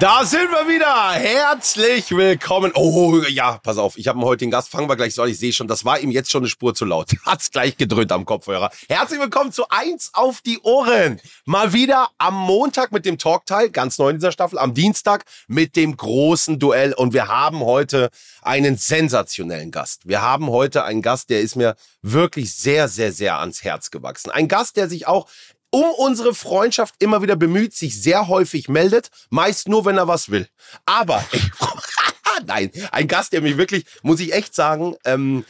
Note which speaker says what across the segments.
Speaker 1: Da sind wir wieder. Herzlich willkommen. Oh, ja, pass auf. Ich habe einen heutigen Gast. Fangen wir gleich so an. Ich sehe schon, das war ihm jetzt schon eine Spur zu laut. Hat's gleich gedröhnt am Kopfhörer. Herzlich willkommen zu Eins auf die Ohren. Mal wieder am Montag mit dem Talkteil, ganz neu in dieser Staffel. Am Dienstag mit dem großen Duell. Und wir haben heute einen sensationellen Gast. Wir haben heute einen Gast, der ist mir wirklich sehr, sehr, sehr ans Herz gewachsen. Ein Gast, der sich auch um unsere Freundschaft immer wieder bemüht, sich sehr häufig meldet, meist nur, wenn er was will. Aber, nein, ein Gast, der mich wirklich, muss ich echt sagen, ähm,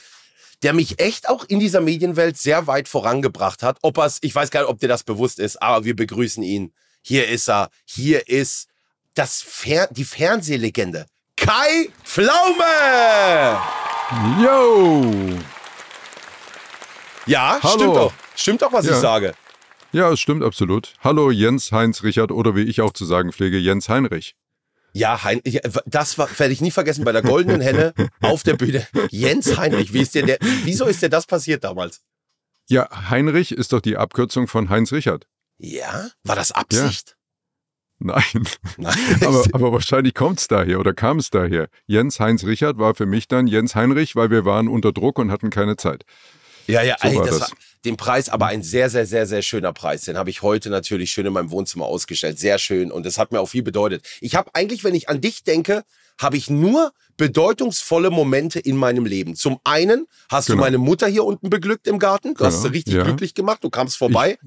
Speaker 1: der mich echt auch in dieser Medienwelt sehr weit vorangebracht hat. Ob er's, ich weiß gar nicht, ob dir das bewusst ist, aber wir begrüßen ihn. Hier ist er. Hier ist das Fer die Fernsehlegende. Kai Pflaume!
Speaker 2: Yo!
Speaker 1: Ja,
Speaker 2: Hallo.
Speaker 1: stimmt doch. Stimmt doch, was
Speaker 2: Ja.
Speaker 1: ich sage.
Speaker 2: Ja, es stimmt absolut. Hallo Jens Heinz Richard oder wie ich auch zu sagen pflege, Jens Heinrich.
Speaker 1: Ja, hein ich, das war, werde ich nie vergessen bei der Goldenen Henne auf der Bühne. Jens Heinrich, wie ist dir der, wieso ist dir das passiert damals?
Speaker 2: Ja, Heinrich ist doch die Abkürzung von Heinz Richard.
Speaker 1: Ja? War das Absicht?
Speaker 2: Nein,
Speaker 1: Nein.
Speaker 2: aber, aber wahrscheinlich kommt es daher oder kam es daher. Jens Heinz Richard war für mich dann Jens Heinrich, weil wir waren unter Druck und hatten keine Zeit.
Speaker 1: ja, ja,
Speaker 2: so
Speaker 1: ey,
Speaker 2: war
Speaker 1: das
Speaker 2: das.
Speaker 1: war den Preis, aber ein sehr, sehr, sehr, sehr schöner Preis. Den habe ich heute natürlich schön in meinem Wohnzimmer ausgestellt. Sehr schön und das hat mir auch viel bedeutet. Ich habe eigentlich, wenn ich an dich denke, habe ich nur bedeutungsvolle Momente in meinem Leben. Zum einen hast
Speaker 2: Genau.
Speaker 1: du meine Mutter hier unten beglückt im Garten. Du hast sie
Speaker 2: Genau,
Speaker 1: richtig
Speaker 2: ja.
Speaker 1: glücklich gemacht. Du kamst vorbei.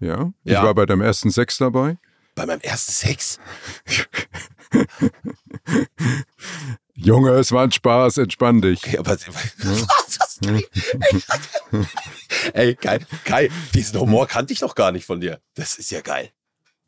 Speaker 2: Ja, ich
Speaker 1: Ja.
Speaker 2: war bei deinem ersten Sex dabei.
Speaker 1: Bei meinem ersten Sex.
Speaker 2: Junge, es war ein Spaß, entspann dich.
Speaker 1: Ja, aber, was, Ey, Kai, Kai, diesen Humor kannte ich doch gar nicht von dir. Das ist ja geil.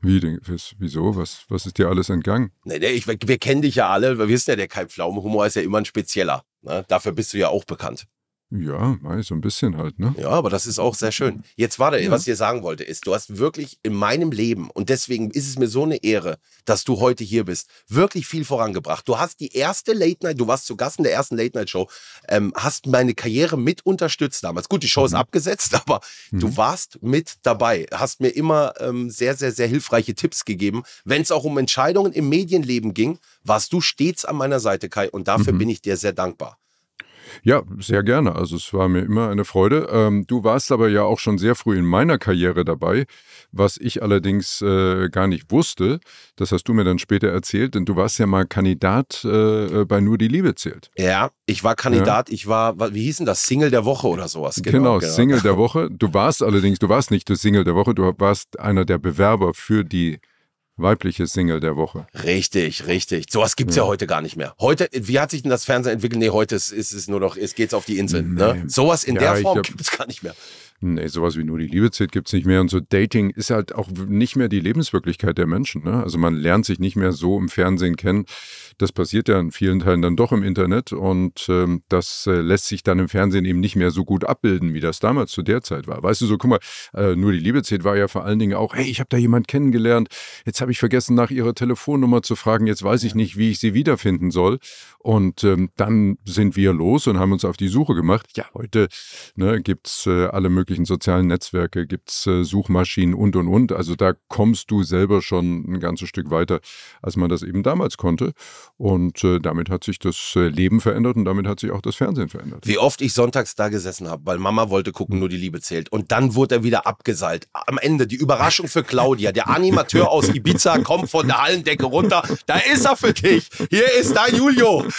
Speaker 2: Wie denn? Was- Wieso? Was, was ist dir alles entgangen?
Speaker 1: Nee, nee, ich, wir kennen dich ja alle. Wir wissen ja, der Kai Pflaume Humor ist ja immer ein spezieller. Ne? Dafür bist du ja auch bekannt.
Speaker 2: Ja, so ein bisschen halt, ne?
Speaker 1: Ja, aber das ist auch sehr schön. Jetzt warte,
Speaker 2: Ja.
Speaker 1: was ich dir sagen wollte, ist, du hast wirklich in meinem Leben, und deswegen ist es mir so eine Ehre, dass du heute hier bist, wirklich viel vorangebracht. Du hast die erste Late Night, du warst zu Gast in der ersten Late Night Show, ähm, hast meine Karriere mit unterstützt damals. Gut, die Show ist abgesetzt, aber du
Speaker 2: Mhm.
Speaker 1: warst mit dabei, hast mir immer ähm, sehr, sehr, sehr hilfreiche Tipps gegeben. Wenn es auch um Entscheidungen im Medienleben ging, warst du stets an meiner Seite, Kai, und dafür
Speaker 2: Mhm.
Speaker 1: bin ich dir sehr dankbar.
Speaker 2: Ja, sehr gerne. Also es war mir immer eine Freude. Ähm, du warst aber ja auch schon sehr früh in meiner Karriere dabei, was ich allerdings äh, gar nicht wusste. Das hast du mir dann später erzählt, denn du warst ja mal Kandidat äh, bei Nur die Liebe zählt.
Speaker 1: Ja, ich war Kandidat, ich war, wa- wie hieß denn das, Single der Woche oder sowas.
Speaker 2: Genau, Single der Woche. Du warst allerdings, du warst nicht der Single der Woche, du warst einer der Bewerber für die weibliche Single der Woche.
Speaker 1: Richtig, richtig. Sowas gibt's ja.
Speaker 2: Ja.
Speaker 1: heute gar nicht mehr. Heute, wie hat sich denn das Fernsehen entwickelt? Nee, heute ist, ist es nur noch, es geht's auf die Insel. Ne?
Speaker 2: Nee.
Speaker 1: Sowas in
Speaker 2: Ja,
Speaker 1: der Form
Speaker 2: hab-
Speaker 1: gibt's gar nicht mehr.
Speaker 2: Nee, sowas wie nur die Liebe zählt gibt's nicht mehr. Und so Dating ist halt auch nicht mehr die Lebenswirklichkeit der Menschen. Ne? Also man lernt sich nicht mehr so im Fernsehen kennen. Das passiert ja in vielen Teilen dann doch im Internet. Und ähm, das äh, lässt sich dann im Fernsehen eben nicht mehr so gut abbilden, wie das damals zu der Zeit war. Weißt du, so guck mal, äh, nur die Liebe zählt war ja vor allen Dingen auch, hey, ich habe da jemand kennengelernt. Jetzt habe ich vergessen, nach ihrer Telefonnummer zu fragen. Jetzt weiß ich nicht, wie ich sie wiederfinden soll. Und ähm, dann sind wir los und haben uns auf die Suche gemacht. Ja, heute ne, gibt's äh, alle möglichen sozialen Netzwerke, gibt's äh, Suchmaschinen und und und. Also da kommst du selber schon ein ganzes Stück weiter, als man das eben damals konnte. Und äh, damit hat sich das äh, Leben verändert und damit hat sich auch das Fernsehen verändert.
Speaker 1: Wie oft ich sonntags da gesessen habe, weil Mama wollte gucken, nur die Liebe zählt. Und dann wurde er wieder abgeseilt. Am Ende die Überraschung für Claudia. Der Animateur aus Ibiza kommt von der Hallendecke runter. Da ist er für dich. Hier ist dein Julio.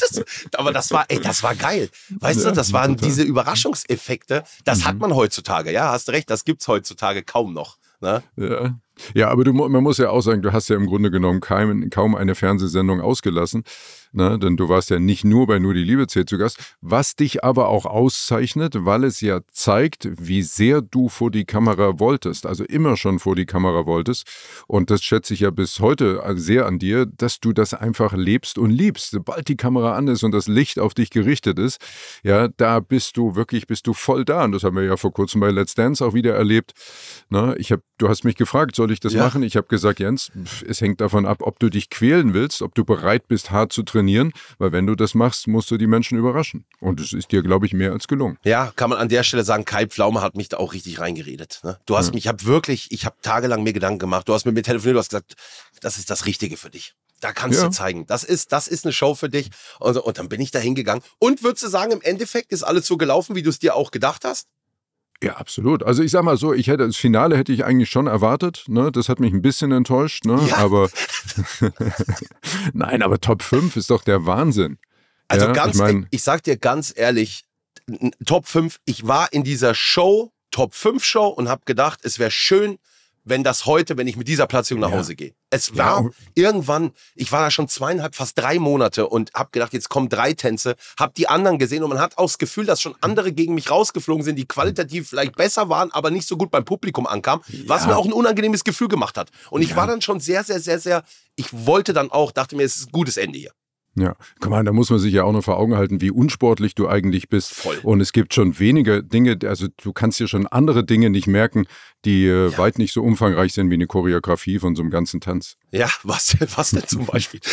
Speaker 1: Das, aber das war, ey, das war geil. Weißt
Speaker 2: Ja,
Speaker 1: du, das waren diese Überraschungseffekte. Das hat man heutzutage. Ja, hast recht. Das gibt's heutzutage kaum noch. Ne?
Speaker 2: Ja. Ja, aber du, man muss ja auch sagen, du hast ja im Grunde genommen kaum, kaum eine Fernsehsendung ausgelassen. Ne? Denn du warst ja nicht nur bei Nur die Liebe zählt zu Gast, was dich aber auch auszeichnet, weil es ja zeigt, wie sehr du vor die Kamera wolltest, also immer schon vor die Kamera wolltest. Und das schätze ich ja bis heute sehr an dir, dass du das einfach lebst und liebst. Sobald die Kamera an ist und das Licht auf dich gerichtet ist, ja, da bist du wirklich, bist du voll da. Und das haben wir ja vor kurzem bei Let's Dance auch wieder erlebt. Ne? Ich hab, du hast mich gefragt, soll ich das ja. machen? Ich habe gesagt, Jens, es hängt davon ab, ob du dich quälen willst, ob du bereit bist, hart zu trainieren trainieren, weil wenn du das machst, musst du die Menschen überraschen. Und es ist dir, glaube ich, mehr als gelungen.
Speaker 1: Ja, kann man an der Stelle sagen, Kai Pflaume hat mich da auch richtig reingeredet. Ne? Du hast ja. mich, ich habe wirklich, ich habe tagelang mir Gedanken gemacht. Du hast mit mir telefoniert, du hast gesagt, das ist das Richtige für dich. Da kannst ja. du zeigen, das ist, das ist eine Show für dich. Und, und dann bin ich da hingegangen. Und würdest du sagen, im Endeffekt ist alles so gelaufen, wie du es dir auch gedacht hast?
Speaker 2: Ja, absolut. Also ich sag mal so, ich hätte das Finale hätte ich eigentlich schon erwartet. Ne? Das hat mich ein bisschen enttäuscht, ne? Ja. Aber nein, aber Top 5 ist doch der Wahnsinn.
Speaker 1: Also ja, ganz, ich, mein, ich sag dir ganz ehrlich, Top 5, ich war in dieser Show, Top 5 Show und habe gedacht, es wäre schön, wenn das heute, wenn ich mit dieser Platzierung nach Hause gehe. Es war ja. irgendwann, ich war da schon zweieinhalb, fast drei Monate und habe gedacht, jetzt kommen drei Tänze, habe die anderen gesehen und man hat auch das Gefühl, dass schon andere gegen mich rausgeflogen sind, die qualitativ vielleicht besser waren, aber nicht so gut beim Publikum ankamen, ja. was mir auch ein unangenehmes Gefühl gemacht hat. Und ich ja. war dann schon sehr, sehr, sehr, sehr, ich wollte dann auch, dachte mir, es ist ein gutes Ende hier.
Speaker 2: Ja, guck mal, da muss man sich ja auch noch vor Augen halten, wie unsportlich du eigentlich bist. Voll. Und es gibt schon weniger Dinge, also du kannst dir schon andere Dinge nicht merken, die äh, ja. weit nicht so umfangreich sind wie eine Choreografie von so einem ganzen Tanz.
Speaker 1: Ja, was, was denn zum Beispiel?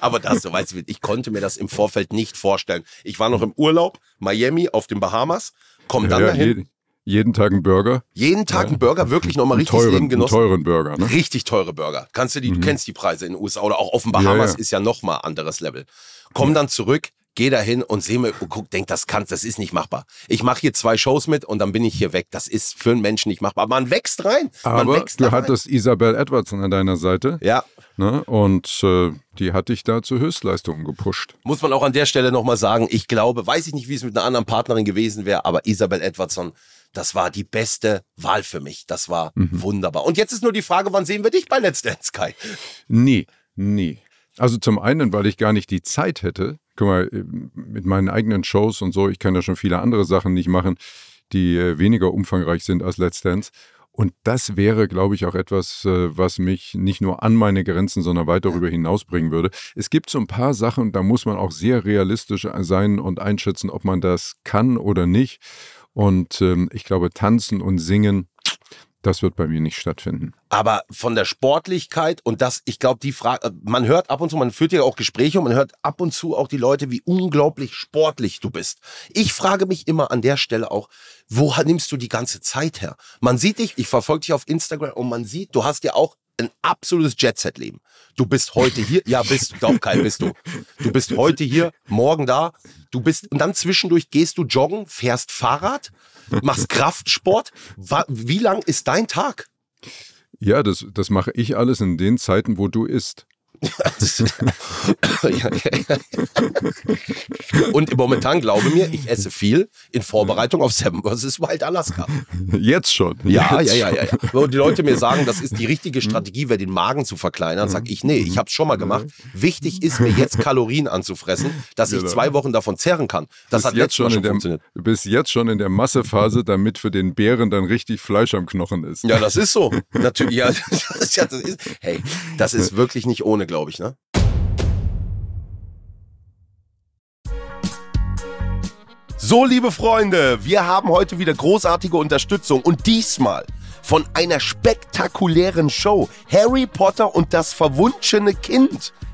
Speaker 1: Aber das, so weißt du, ich konnte mir das im Vorfeld nicht vorstellen. Ich war noch im Urlaub, Miami auf den Bahamas, komm dann ja, dahin.
Speaker 2: Jeden Tag ein Burger?
Speaker 1: Jeden Tag ein Burger, wirklich nochmal richtig
Speaker 2: teuren, Leben genossen. teuren Burger, ne?
Speaker 1: Richtig teure Burger. Kannst du die, mhm. du kennst die Preise in den USA oder auch auf den Bahamas ja, ja. ist ja nochmal anderes Level. Komm dann zurück, geh da hin und seh mir, oh, guck, denk, das kannst, das ist nicht machbar. Ich mache hier zwei Shows mit und dann bin ich hier weg. Das ist für einen Menschen nicht machbar. Man wächst rein.
Speaker 2: Aber
Speaker 1: wächst
Speaker 2: du hattest Isabel Edwardson an deiner Seite.
Speaker 1: Ja.
Speaker 2: Ne? Und äh, die hat dich da zu Höchstleistungen gepusht.
Speaker 1: Muss man auch an der Stelle nochmal sagen, ich glaube, weiß ich nicht, wie es mit einer anderen Partnerin gewesen wäre, aber Isabel Edwardson das war die beste Wahl für mich. Das war mhm. wunderbar. Und jetzt ist nur die Frage, wann sehen wir dich bei Let's Dance, Kai?
Speaker 2: Nie, nie. Also zum einen, weil ich gar nicht die Zeit hätte. Guck mal, äh, mit meinen eigenen Shows und so, ich kann ja schon viele andere Sachen nicht machen, die äh, weniger umfangreich sind als Let's Dance. Und das wäre, glaube ich, auch etwas, äh, was mich nicht nur an meine Grenzen, sondern weit darüber hinaus bringen würde. Es gibt so ein paar Sachen, da muss man auch sehr realistisch sein und einschätzen, ob man das kann oder nicht. Und ähm, ich glaube, tanzen und singen, das wird bei mir nicht stattfinden.
Speaker 1: Aber von der Sportlichkeit und das, ich glaube, die Frage, man hört ab und zu, man führt ja auch Gespräche und man hört ab und zu auch die Leute, wie unglaublich sportlich du bist. Ich frage mich immer an der Stelle auch, wo nimmst du die ganze Zeit her? Man sieht dich, ich verfolge dich auf Instagram und man sieht, du hast ja auch ein absolutes Jet-Set-Leben. Du bist heute hier, ja, bist du, doch, Kai, bist du. Du bist heute hier, morgen da, du bist, und dann zwischendurch gehst du joggen, fährst Fahrrad, machst Kraftsport. Wie lang ist dein Tag?
Speaker 2: Ja, das, das mache ich alles in den Zeiten, wo du isst.
Speaker 1: Und momentan glaube mir, ich esse viel in Vorbereitung auf Seven vs. Wild Alaska.
Speaker 2: Jetzt schon.
Speaker 1: Ja,
Speaker 2: Jetzt
Speaker 1: ja, ja, ja, ja. Wo die Leute mir sagen, das ist die richtige Strategie, wäre den Magen zu verkleinern, sage ich, nee, ich habe es schon mal gemacht. Wichtig ist mir jetzt Kalorien anzufressen, dass ich zwei Wochen davon zerren kann. Das hat jetzt schon, schon
Speaker 2: der,
Speaker 1: funktioniert.
Speaker 2: Du bist jetzt schon in der Massephase, damit für den Bären dann richtig Fleisch am Knochen ist.
Speaker 1: Ja, das ist so. Natürlich, ja, das ist, hey, das ist wirklich nicht ohne glaube ich, ne? So, liebe Freunde, wir haben heute wieder großartige Unterstützung und diesmal von einer spektakulären Show. Harry Potter und das verwunschene Kind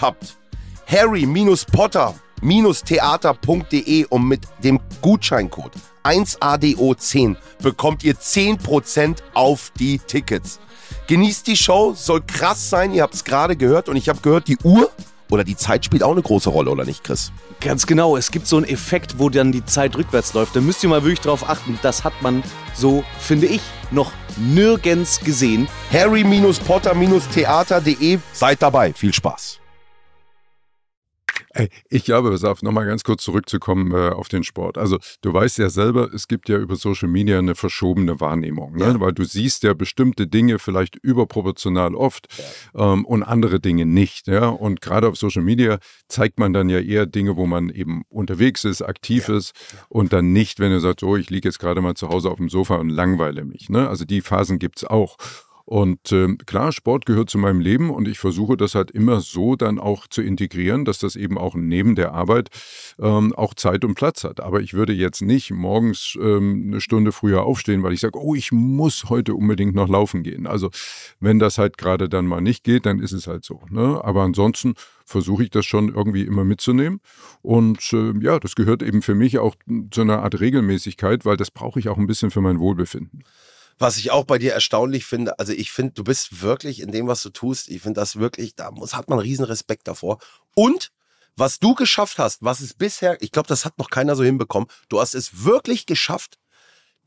Speaker 1: habt, harry-potter-theater.de und mit dem Gutscheincode 1ADO10 bekommt ihr 10% auf die Tickets. Genießt die Show, soll krass sein, ihr habt es gerade gehört und ich habe gehört, die Uhr oder die Zeit spielt auch eine große Rolle, oder nicht, Chris?
Speaker 3: Ganz genau. Es gibt so einen Effekt, wo dann die Zeit rückwärts läuft. Da müsst ihr mal wirklich drauf achten. Das hat man, so finde ich, noch nirgends gesehen.
Speaker 1: Harry-Potter-Theater.de. Seid dabei. Viel Spaß.
Speaker 2: Ich glaube, pass auf, nochmal ganz kurz zurückzukommen äh, auf den Sport. Also du weißt ja selber, es gibt ja über Social Media eine verschobene Wahrnehmung, ne? Ja. weil du siehst ja bestimmte Dinge vielleicht überproportional oft ja. ähm, und andere Dinge nicht. Ja? Und gerade auf Social Media zeigt man dann ja eher Dinge, wo man eben unterwegs ist, aktiv ja. ist und dann nicht, wenn du sagst, oh, ich liege jetzt gerade mal zu Hause auf dem Sofa und langweile mich. Ne? Also die Phasen gibt es auch. Und äh, klar, Sport gehört zu meinem Leben und ich versuche das halt immer so dann auch zu integrieren, dass das eben auch neben der Arbeit ähm, auch Zeit und Platz hat. Aber ich würde jetzt nicht morgens ähm, eine Stunde früher aufstehen, weil ich sage, oh, ich muss heute unbedingt noch laufen gehen. Also wenn das halt gerade dann mal nicht geht, dann ist es halt so. Ne? Aber ansonsten versuche ich das schon irgendwie immer mitzunehmen. Und äh, ja, das gehört eben für mich auch zu einer Art Regelmäßigkeit, weil das brauche ich auch ein bisschen für mein Wohlbefinden.
Speaker 1: Was ich auch bei dir erstaunlich finde, also ich finde, du bist wirklich in dem, was du tust, ich finde das wirklich, da muss, hat man riesen Respekt davor. Und was du geschafft hast, was es bisher, ich glaube, das hat noch keiner so hinbekommen, du hast es wirklich geschafft,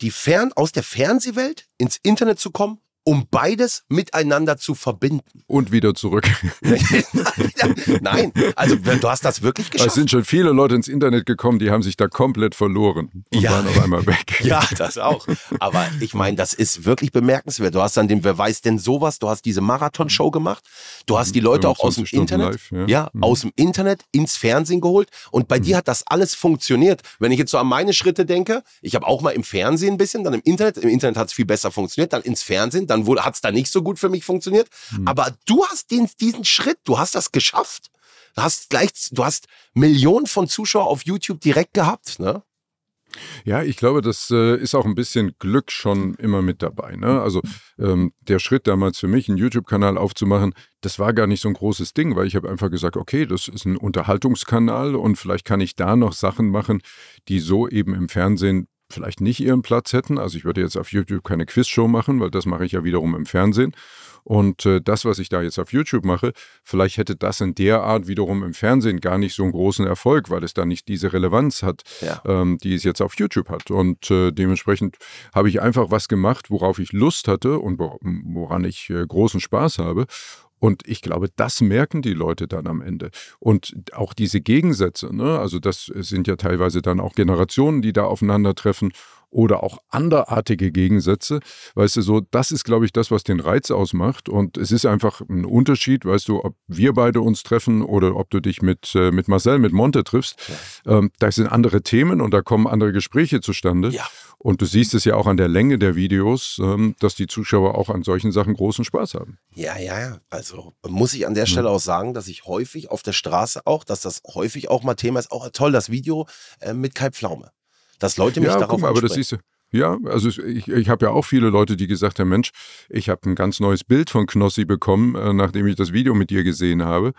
Speaker 1: die Fern, aus der Fernsehwelt ins Internet zu kommen um beides miteinander zu verbinden.
Speaker 2: Und wieder zurück.
Speaker 1: Nein, also du hast das wirklich geschafft.
Speaker 2: Es sind schon viele Leute ins Internet gekommen, die haben sich da komplett verloren und ja. waren auf einmal weg.
Speaker 1: Ja, das auch. Aber ich meine, das ist wirklich bemerkenswert. Du hast dann den Wer weiß denn sowas, du hast diese Marathon-Show gemacht, du hast die Leute auch aus dem Internet, live, ja, ja mhm. aus dem Internet ins Fernsehen geholt und bei mhm. dir hat das alles funktioniert. Wenn ich jetzt so an meine Schritte denke, ich habe auch mal im Fernsehen ein bisschen, dann im Internet, im Internet hat es viel besser funktioniert, dann ins Fernsehen, dann hat es da nicht so gut für mich funktioniert. Mhm. Aber du hast den, diesen Schritt, du hast das geschafft. Du hast gleich, du hast Millionen von Zuschauern auf YouTube direkt gehabt, ne?
Speaker 2: Ja, ich glaube, das äh, ist auch ein bisschen Glück schon immer mit dabei. Ne? Also ähm, der Schritt damals für mich, einen YouTube-Kanal aufzumachen, das war gar nicht so ein großes Ding, weil ich habe einfach gesagt, okay, das ist ein Unterhaltungskanal und vielleicht kann ich da noch Sachen machen, die so eben im Fernsehen vielleicht nicht ihren Platz hätten. Also ich würde jetzt auf YouTube keine Quizshow machen, weil das mache ich ja wiederum im Fernsehen. Und äh, das, was ich da jetzt auf YouTube mache, vielleicht hätte das in der Art wiederum im Fernsehen gar nicht so einen großen Erfolg, weil es da nicht diese Relevanz hat, ja. ähm, die es jetzt auf YouTube hat. Und äh, dementsprechend habe ich einfach was gemacht, worauf ich Lust hatte und woran ich äh, großen Spaß habe. Und ich glaube, das merken die Leute dann am Ende. Und auch diese Gegensätze, ne? also das sind ja teilweise dann auch Generationen, die da aufeinandertreffen oder auch anderartige Gegensätze. Weißt du, so, das ist, glaube ich, das, was den Reiz ausmacht. Und es ist einfach ein Unterschied, weißt du, ob wir beide uns treffen oder ob du dich mit, äh, mit Marcel, mit Monte triffst. Ja. Ähm, da sind andere Themen und da kommen andere Gespräche zustande. Ja. Und du siehst es ja auch an der Länge der Videos, ähm, dass die Zuschauer auch an solchen Sachen großen Spaß haben.
Speaker 1: Ja, ja, ja. Also muss ich an der Stelle mhm. auch sagen, dass ich häufig auf der Straße auch, dass das häufig auch mal Thema ist. Auch toll, das Video äh, mit Kai Pflaume dass Leute mich ja, darauf guck, aber das siehst du.
Speaker 2: Ja, also ich, ich habe ja auch viele Leute, die gesagt haben, Mensch, ich habe ein ganz neues Bild von Knossi bekommen, äh, nachdem ich das Video mit dir gesehen habe.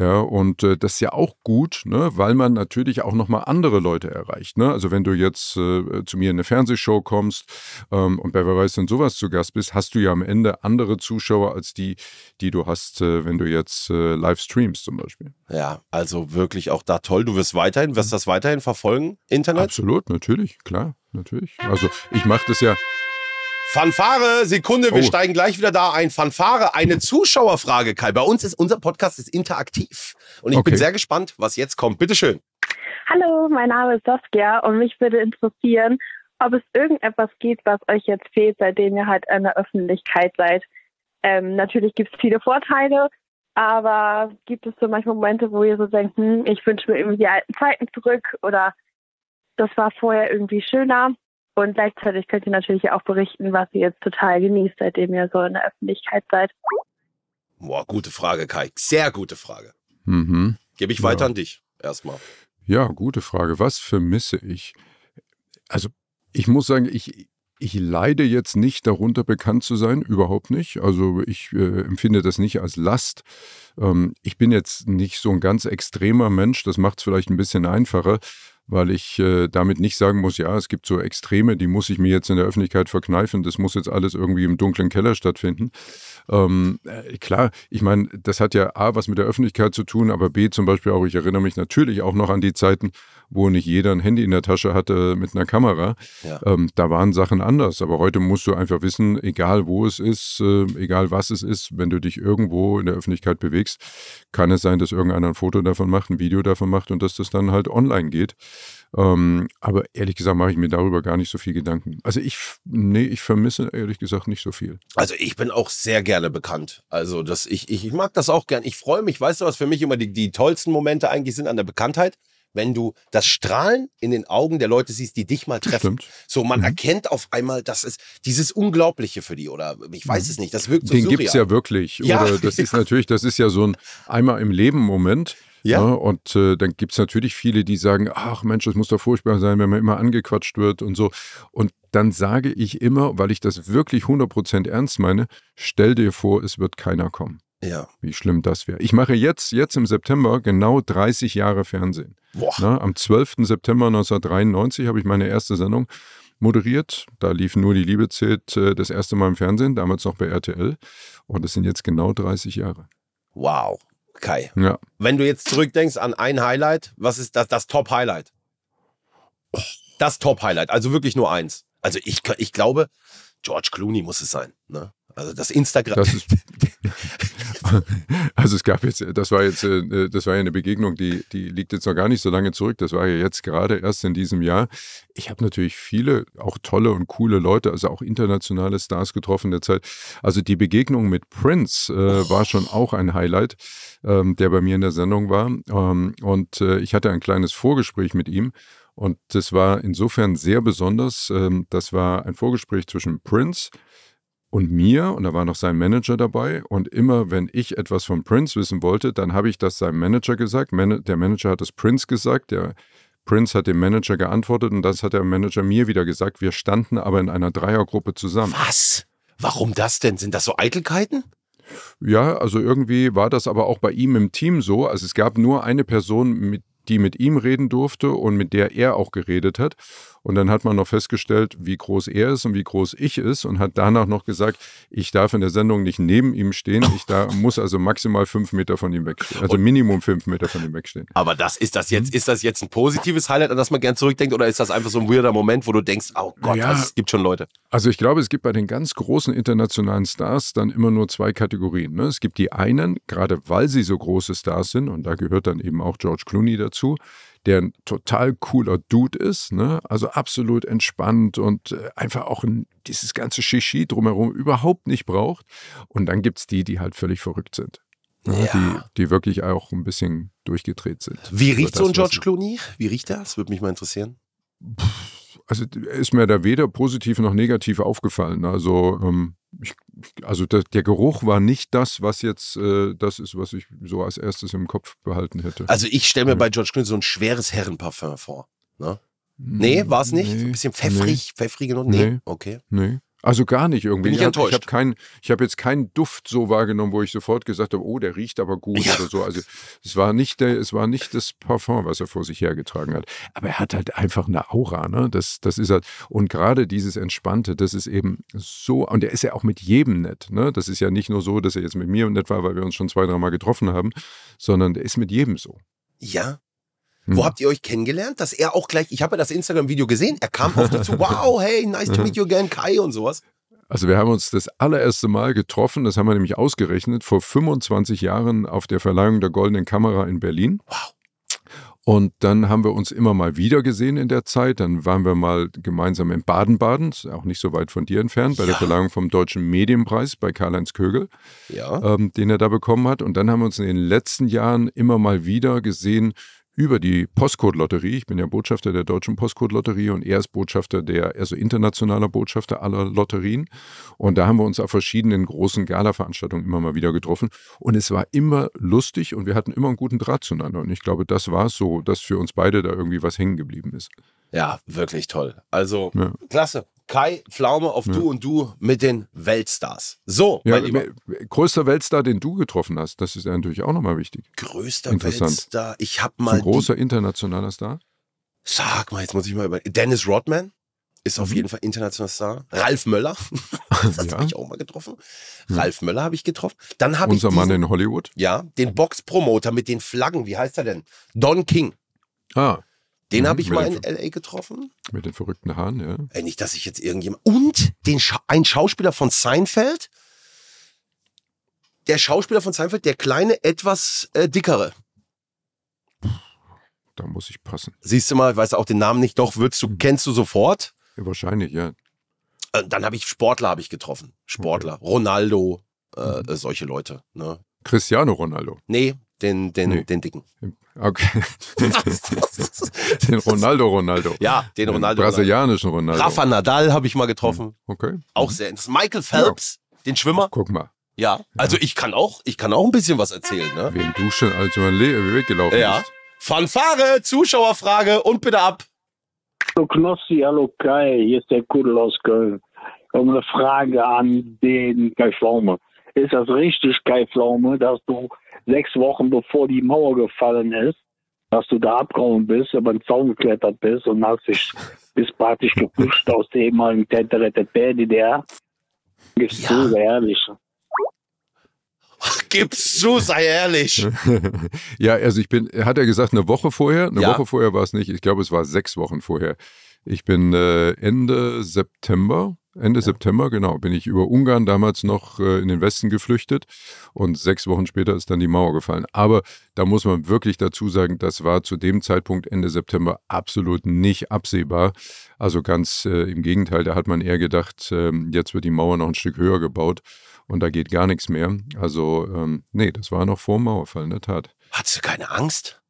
Speaker 2: Ja, und äh, das ist ja auch gut, ne, weil man natürlich auch nochmal andere Leute erreicht. Ne? Also wenn du jetzt äh, zu mir in eine Fernsehshow kommst ähm, und wer weiß denn sowas zu Gast bist, hast du ja am Ende andere Zuschauer als die, die du hast, äh, wenn du jetzt äh, live streamst zum Beispiel.
Speaker 1: Ja, also wirklich auch da toll. Du wirst weiterhin, wirst das weiterhin verfolgen, Internet?
Speaker 2: Absolut, natürlich, klar, natürlich. Also ich mache das ja
Speaker 1: Fanfare, Sekunde, wir
Speaker 2: Oh.
Speaker 1: steigen gleich wieder da ein. Fanfare, eine Zuschauerfrage, Kai. Bei uns ist unser Podcast ist interaktiv. Und ich bin
Speaker 2: Okay.
Speaker 1: sehr gespannt, was jetzt kommt. Bitteschön.
Speaker 4: Hallo, mein Name ist Saskia und mich würde interessieren, ob es irgendetwas gibt, was euch jetzt fehlt, seitdem ihr halt in der Öffentlichkeit seid. Ähm, natürlich gibt es viele Vorteile, aber gibt es so manchmal Momente, wo ihr so denkt, hm, ich wünsche mir irgendwie die alten Zeiten zurück oder das war vorher irgendwie schöner. Und gleichzeitig könnt ihr natürlich auch berichten, was ihr jetzt total genießt, seitdem ihr so in der Öffentlichkeit seid.
Speaker 1: Boah, gute Frage, Kai. Sehr gute Frage.
Speaker 2: Mhm.
Speaker 1: Gebe ich
Speaker 2: Ja.
Speaker 1: weiter an dich. Erstmal.
Speaker 2: Ja, gute Frage. Was vermisse ich? Also, ich muss sagen, ich, ich leide jetzt nicht darunter, bekannt zu sein, überhaupt nicht. Also, ich äh, empfinde das nicht als Last. Ähm, ich bin jetzt nicht so ein ganz extremer Mensch, das macht es vielleicht ein bisschen einfacher, weil ich äh, damit nicht sagen muss, ja, es gibt so Extreme, die muss ich mir jetzt in der Öffentlichkeit verkneifen, das muss jetzt alles irgendwie im dunklen Keller stattfinden. Ähm, äh, klar, ich meine, das hat ja A, was mit der Öffentlichkeit zu tun, aber B, zum Beispiel auch, ich erinnere mich natürlich auch noch an die Zeiten, wo nicht jeder ein Handy in der Tasche hatte mit einer Kamera.
Speaker 1: Ja.
Speaker 2: Ähm, da waren Sachen anders, aber heute musst du einfach wissen, egal wo es ist, äh, egal was es ist, wenn du dich irgendwo in der Öffentlichkeit bewegst, kann es sein, dass irgendeiner ein Foto davon macht, ein Video davon macht und dass das dann halt online geht. Ähm, aber ehrlich gesagt mache ich mir darüber gar nicht so viel Gedanken. Also ich, nee, ich vermisse ehrlich gesagt nicht so viel.
Speaker 1: Also ich bin auch sehr gerne bekannt. Also das, ich, ich, ich mag das auch gern. Ich freue mich, weißt du, was für mich immer die, die tollsten Momente eigentlich sind an der Bekanntheit? Wenn du das Strahlen in den Augen der Leute siehst, die dich mal treffen.
Speaker 2: Stimmt.
Speaker 1: So, man
Speaker 2: Mhm.
Speaker 1: erkennt auf einmal, dass es dieses Unglaubliche für die oder ich weiß es nicht, das wirkt so
Speaker 2: Den
Speaker 1: surreal.
Speaker 2: gibt's ja wirklich.
Speaker 1: Ja.
Speaker 2: Oder das ist natürlich, das ist ja so ein einmal im Leben Moment.
Speaker 1: Ja.
Speaker 2: Ne? Und äh, dann gibt's natürlich viele, die sagen, ach Mensch, das muss doch furchtbar sein, wenn man immer angequatscht wird und so. Und dann sage ich immer, weil ich das wirklich 100% ernst meine, stell dir vor, es wird keiner kommen.
Speaker 1: Ja.
Speaker 2: Wie schlimm das wäre. Ich mache jetzt, jetzt im September genau 30 Jahre Fernsehen.
Speaker 1: Boah.
Speaker 2: Na, am 12. September 1993 habe ich meine erste Sendung moderiert. Da lief nur die Liebe zählt äh, das erste Mal im Fernsehen, damals noch bei RTL. Und es sind jetzt genau 30 Jahre.
Speaker 1: Wow. Kai.
Speaker 2: Ja.
Speaker 1: Wenn du jetzt zurückdenkst an ein Highlight, was ist das, das Top-Highlight? Das Top-Highlight, also wirklich nur eins. Also ich, ich glaube, George Clooney muss es sein. Ne? Also das Instagram.
Speaker 2: Das ist, also es gab jetzt, das war jetzt, äh, das war ja eine Begegnung, die, die liegt jetzt noch gar nicht so lange zurück. Das war ja jetzt gerade erst in diesem Jahr. Ich habe natürlich viele, auch tolle und coole Leute, also auch internationale Stars getroffen in der Zeit. Also die Begegnung mit Prince äh, war schon auch ein Highlight, ähm, der bei mir in der Sendung war. Ähm, und äh, ich hatte ein kleines Vorgespräch mit ihm. Und das war insofern sehr besonders. Ähm, das war ein Vorgespräch zwischen Prince, und mir, und da war noch sein Manager dabei. Und immer, wenn ich etwas von Prince wissen wollte, dann habe ich das seinem Manager gesagt. Man der Manager hat es Prince gesagt, der Prince hat dem Manager geantwortet und das hat der Manager mir wieder gesagt. Wir standen aber in einer Dreiergruppe zusammen.
Speaker 1: Was? Warum das denn? Sind das so Eitelkeiten?
Speaker 2: Ja, also irgendwie war das aber auch bei ihm im Team so. Also es gab nur eine Person, mit, die mit ihm reden durfte und mit der er auch geredet hat. Und dann hat man noch festgestellt, wie groß er ist und wie groß ich ist und hat danach noch gesagt, ich darf in der Sendung nicht neben ihm stehen. Ich da muss also maximal fünf Meter von ihm wegstehen. Also Minimum fünf Meter von ihm wegstehen.
Speaker 1: Aber das ist das
Speaker 2: Mhm.
Speaker 1: jetzt, ist das jetzt ein positives Highlight, an das man gern zurückdenkt, oder ist das einfach so ein weirder Moment, wo du denkst, oh Gott,
Speaker 2: Ja.
Speaker 1: also es gibt schon Leute.
Speaker 2: Also ich glaube, es gibt bei den ganz großen internationalen Stars dann immer nur zwei Kategorien. Ne? Es gibt die einen, gerade weil sie so große Stars sind, und da gehört dann eben auch George Clooney dazu, der ein total cooler Dude ist, ne? also absolut entspannt und äh, einfach auch dieses ganze Shishi drumherum überhaupt nicht braucht. Und dann gibt es die, die halt völlig verrückt sind. Ne?
Speaker 1: Ja.
Speaker 2: Die, die wirklich auch ein bisschen durchgedreht sind.
Speaker 1: Wie
Speaker 2: Über
Speaker 1: riecht so ein George Clooney? Wie riecht? Das würde mich mal interessieren.
Speaker 2: Also ist mir da weder positiv noch negativ aufgefallen. Also, ähm, ich, also der, der Geruch war nicht das, was jetzt äh, das ist, was ich so als erstes im Kopf behalten hätte.
Speaker 1: Also ich stelle mir bei George Clooney so ein schweres Herrenparfum vor. Ne? Nee, war es nicht? so ein bisschen pfeffrig, pfeffrige Noten? Nee.
Speaker 2: Nee.
Speaker 1: Okay.
Speaker 2: Nee. Also gar nicht irgendwie.
Speaker 1: Bin ich
Speaker 2: ich habe
Speaker 1: enttäuscht.
Speaker 2: hab kein, ich hab jetzt keinen Duft so wahrgenommen, wo ich sofort gesagt habe, oh, der riecht aber gut
Speaker 1: Ja.
Speaker 2: oder so. Also es war nicht der, es war nicht das Parfum, was er vor sich hergetragen hat. Aber er hat halt einfach eine Aura, ne? Das, das ist halt, und gerade dieses Entspannte, das ist eben so, und er ist ja auch mit jedem nett, ne? Das ist ja nicht nur so, dass er jetzt mit mir nett war, weil wir uns schon zwei, dreimal getroffen haben, sondern der ist mit jedem so.
Speaker 1: Ja.
Speaker 2: Hm.
Speaker 1: Wo habt ihr euch kennengelernt? Dass er auch gleich, ich habe ja das Instagram-Video gesehen, er kam auf dich zu, wow, hey, nice to meet you again, Kai und sowas.
Speaker 2: Also wir haben uns das allererste Mal getroffen, das haben wir nämlich ausgerechnet, vor 25 Jahren auf der Verleihung der Goldenen Kamera in Berlin.
Speaker 1: Wow.
Speaker 2: Und dann haben wir uns immer mal wieder gesehen in der Zeit. Dann waren wir mal gemeinsam in Baden-Baden, auch nicht so weit von dir entfernt, bei
Speaker 1: Ja.
Speaker 2: der Verleihung vom Deutschen Medienpreis bei Karl-Heinz Kögel,
Speaker 1: Ja.
Speaker 2: ähm, den er da bekommen hat. Und dann haben wir uns in den letzten Jahren immer mal wieder gesehen über die Postcode-Lotterie. Ich bin ja Botschafter der Deutschen Postcode-Lotterie und er ist Botschafter der, also internationaler Botschafter aller Lotterien. Und da haben wir uns auf verschiedenen großen Gala-Veranstaltungen immer mal wieder getroffen. Und es war immer lustig und wir hatten immer einen guten Draht zueinander. Und ich glaube, das war es so, dass für uns beide da irgendwie was hängen geblieben ist.
Speaker 1: Ja, wirklich toll. Also,
Speaker 2: Ja.
Speaker 1: klasse. Kai Pflaume auf
Speaker 2: Ja.
Speaker 1: Du und Du mit den Weltstars. So,
Speaker 2: Ja,
Speaker 1: mein Lieber.
Speaker 2: größter Weltstar, den du getroffen hast, das ist ja natürlich auch nochmal wichtig.
Speaker 1: Größter. Weltstar. Ich habe mal.
Speaker 2: ein großer internationaler Star.
Speaker 1: Sag mal, jetzt muss ich mal über. Dennis Rodman ist auf
Speaker 2: Mhm.
Speaker 1: jeden Fall internationaler Star. Ralf Möller. das
Speaker 2: Ja.
Speaker 1: habe ich auch mal getroffen.
Speaker 2: Ja.
Speaker 1: Ralf Möller habe ich getroffen. Dann habe ich.
Speaker 2: Unser Mann in Hollywood.
Speaker 1: ja, den Boxpromoter mit den Flaggen. Wie heißt er denn? Don King.
Speaker 2: Ah,
Speaker 1: Den
Speaker 2: Mhm,
Speaker 1: habe ich mal in LA getroffen.
Speaker 2: mit den verrückten Haaren, ja.
Speaker 1: Ey, nicht, dass ich jetzt irgendjemand. Und den Scha ein Schauspieler von Seinfeld. Der Schauspieler von Seinfeld, der kleine, etwas äh, dickere.
Speaker 2: Da muss ich passen.
Speaker 1: Siehst du mal, weißt du auch den Namen nicht, doch, würdest du, kennst du sofort.
Speaker 2: Ja, wahrscheinlich, ja.
Speaker 1: Äh, dann habe ich Sportler habe ich getroffen. Sportler. Ronaldo, äh,
Speaker 2: Mhm.
Speaker 1: solche Leute. Ne?
Speaker 2: Cristiano Ronaldo.
Speaker 1: Nee, den, den,
Speaker 2: Nee.
Speaker 1: den dicken.
Speaker 2: Okay. den Ronaldo Ronaldo.
Speaker 1: ja, den
Speaker 2: Den
Speaker 1: Ronaldo.
Speaker 2: brasilianischen Ronaldo.
Speaker 1: Rafa Nadal habe ich mal getroffen.
Speaker 2: Okay.
Speaker 1: Auch sehr interessant. Michael Phelps, den Schwimmer.
Speaker 2: Guck mal,
Speaker 1: Ja, also ich kann auch, ich kann auch ein bisschen was erzählen. Ne?
Speaker 2: wem du schon als über den Le Weg gelaufen
Speaker 1: Ja.
Speaker 2: bist.
Speaker 1: Fanfare, Zuschauerfrage und bitte ab.
Speaker 5: Hallo Knossi, hallo Kai, hier ist der Kudel aus Köln. Habe eine Frage an den Kai Pflaume. Ist das richtig, Kai Pflaume, dass du sechs Wochen bevor die Mauer gefallen ist, dass du da abgehauen bist, über den Zaun geklettert bist und hast dich bis praktisch geflüchtet aus der ehemaligen TTRTP, DDR? Gibst
Speaker 1: Ja.
Speaker 5: du, sehr ehrlich.
Speaker 1: Gib's zu, sei ehrlich.
Speaker 2: ja, also ich bin, hat er gesagt, eine Woche vorher? Eine
Speaker 1: Ja.
Speaker 2: Woche vorher war es nicht. Ich glaube, es war sechs Wochen vorher. Ich bin äh, Ende September, Ende September, genau, bin ich über Ungarn damals noch äh, in den Westen geflüchtet und sechs Wochen später ist dann die Mauer gefallen. Aber da muss man wirklich dazu sagen, das war zu dem Zeitpunkt Ende September absolut nicht absehbar. Also ganz äh, im Gegenteil, da hat man eher gedacht, ähm, jetzt wird die Mauer noch ein Stück höher gebaut und da geht gar nichts mehr. Also ähm, nee, das war noch vor dem Mauerfall, in der Tat.
Speaker 1: Hattest du keine Angst?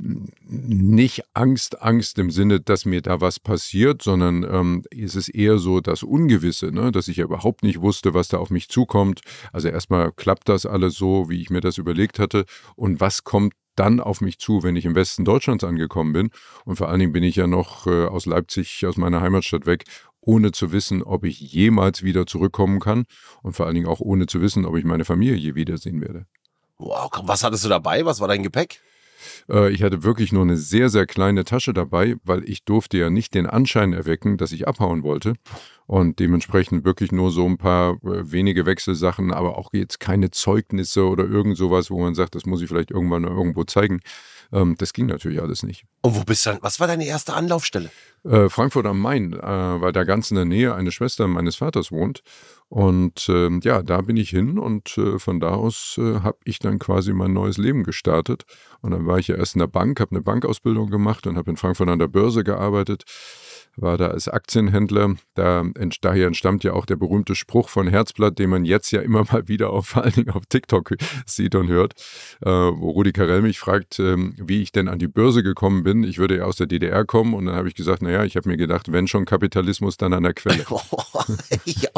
Speaker 2: Nicht Angst, Angst im Sinne, dass mir da was passiert, sondern ähm, es ist eher so das Ungewisse, ne? dass ich ja überhaupt nicht wusste, was da auf mich zukommt. Also erstmal klappt das alles so, wie ich mir das überlegt hatte. Und was kommt dann auf mich zu, wenn ich im Westen Deutschlands angekommen bin? Und vor allen Dingen bin ich ja noch äh, aus Leipzig, aus meiner Heimatstadt weg, ohne zu wissen, ob ich jemals wieder zurückkommen kann. Und vor allen Dingen auch ohne zu wissen, ob ich meine Familie je wiedersehen werde.
Speaker 1: Wow, was hattest du dabei? Was war dein Gepäck?
Speaker 2: Äh, Ich hatte wirklich nur eine sehr, sehr kleine Tasche dabei, weil ich durfte ja nicht den Anschein erwecken, dass ich abhauen wollte. Und dementsprechend wirklich nur so ein paar äh, wenige Wechselsachen, aber auch jetzt keine Zeugnisse oder irgend sowas, wo man sagt, das muss ich vielleicht irgendwann irgendwo zeigen. Ähm, Das ging natürlich alles nicht.
Speaker 1: Und wo bist du dann? Was war deine erste Anlaufstelle?
Speaker 2: Äh, Frankfurt am Main, äh, weil da ganz in der Nähe eine Schwester meines Vaters wohnt. Und ähm, ja, da bin ich hin und äh, von da aus äh, habe ich dann quasi mein neues Leben gestartet. Und dann war ich ja erst in der Bank, habe eine Bankausbildung gemacht und habe in Frankfurt an der Börse gearbeitet. War da als Aktienhändler. Da, ent, daher entstammt ja auch der berühmte Spruch von Herzblatt, den man jetzt ja immer mal wieder auf, vor allen Dingen auf TikTok sieht und hört, äh, wo Rudi Carell mich fragt, ähm, wie ich denn an die Börse gekommen bin. Ich würde ja aus der DDR kommen und dann habe ich gesagt, naja, ich habe mir gedacht, wenn schon Kapitalismus, dann an der Quelle.
Speaker 1: ja.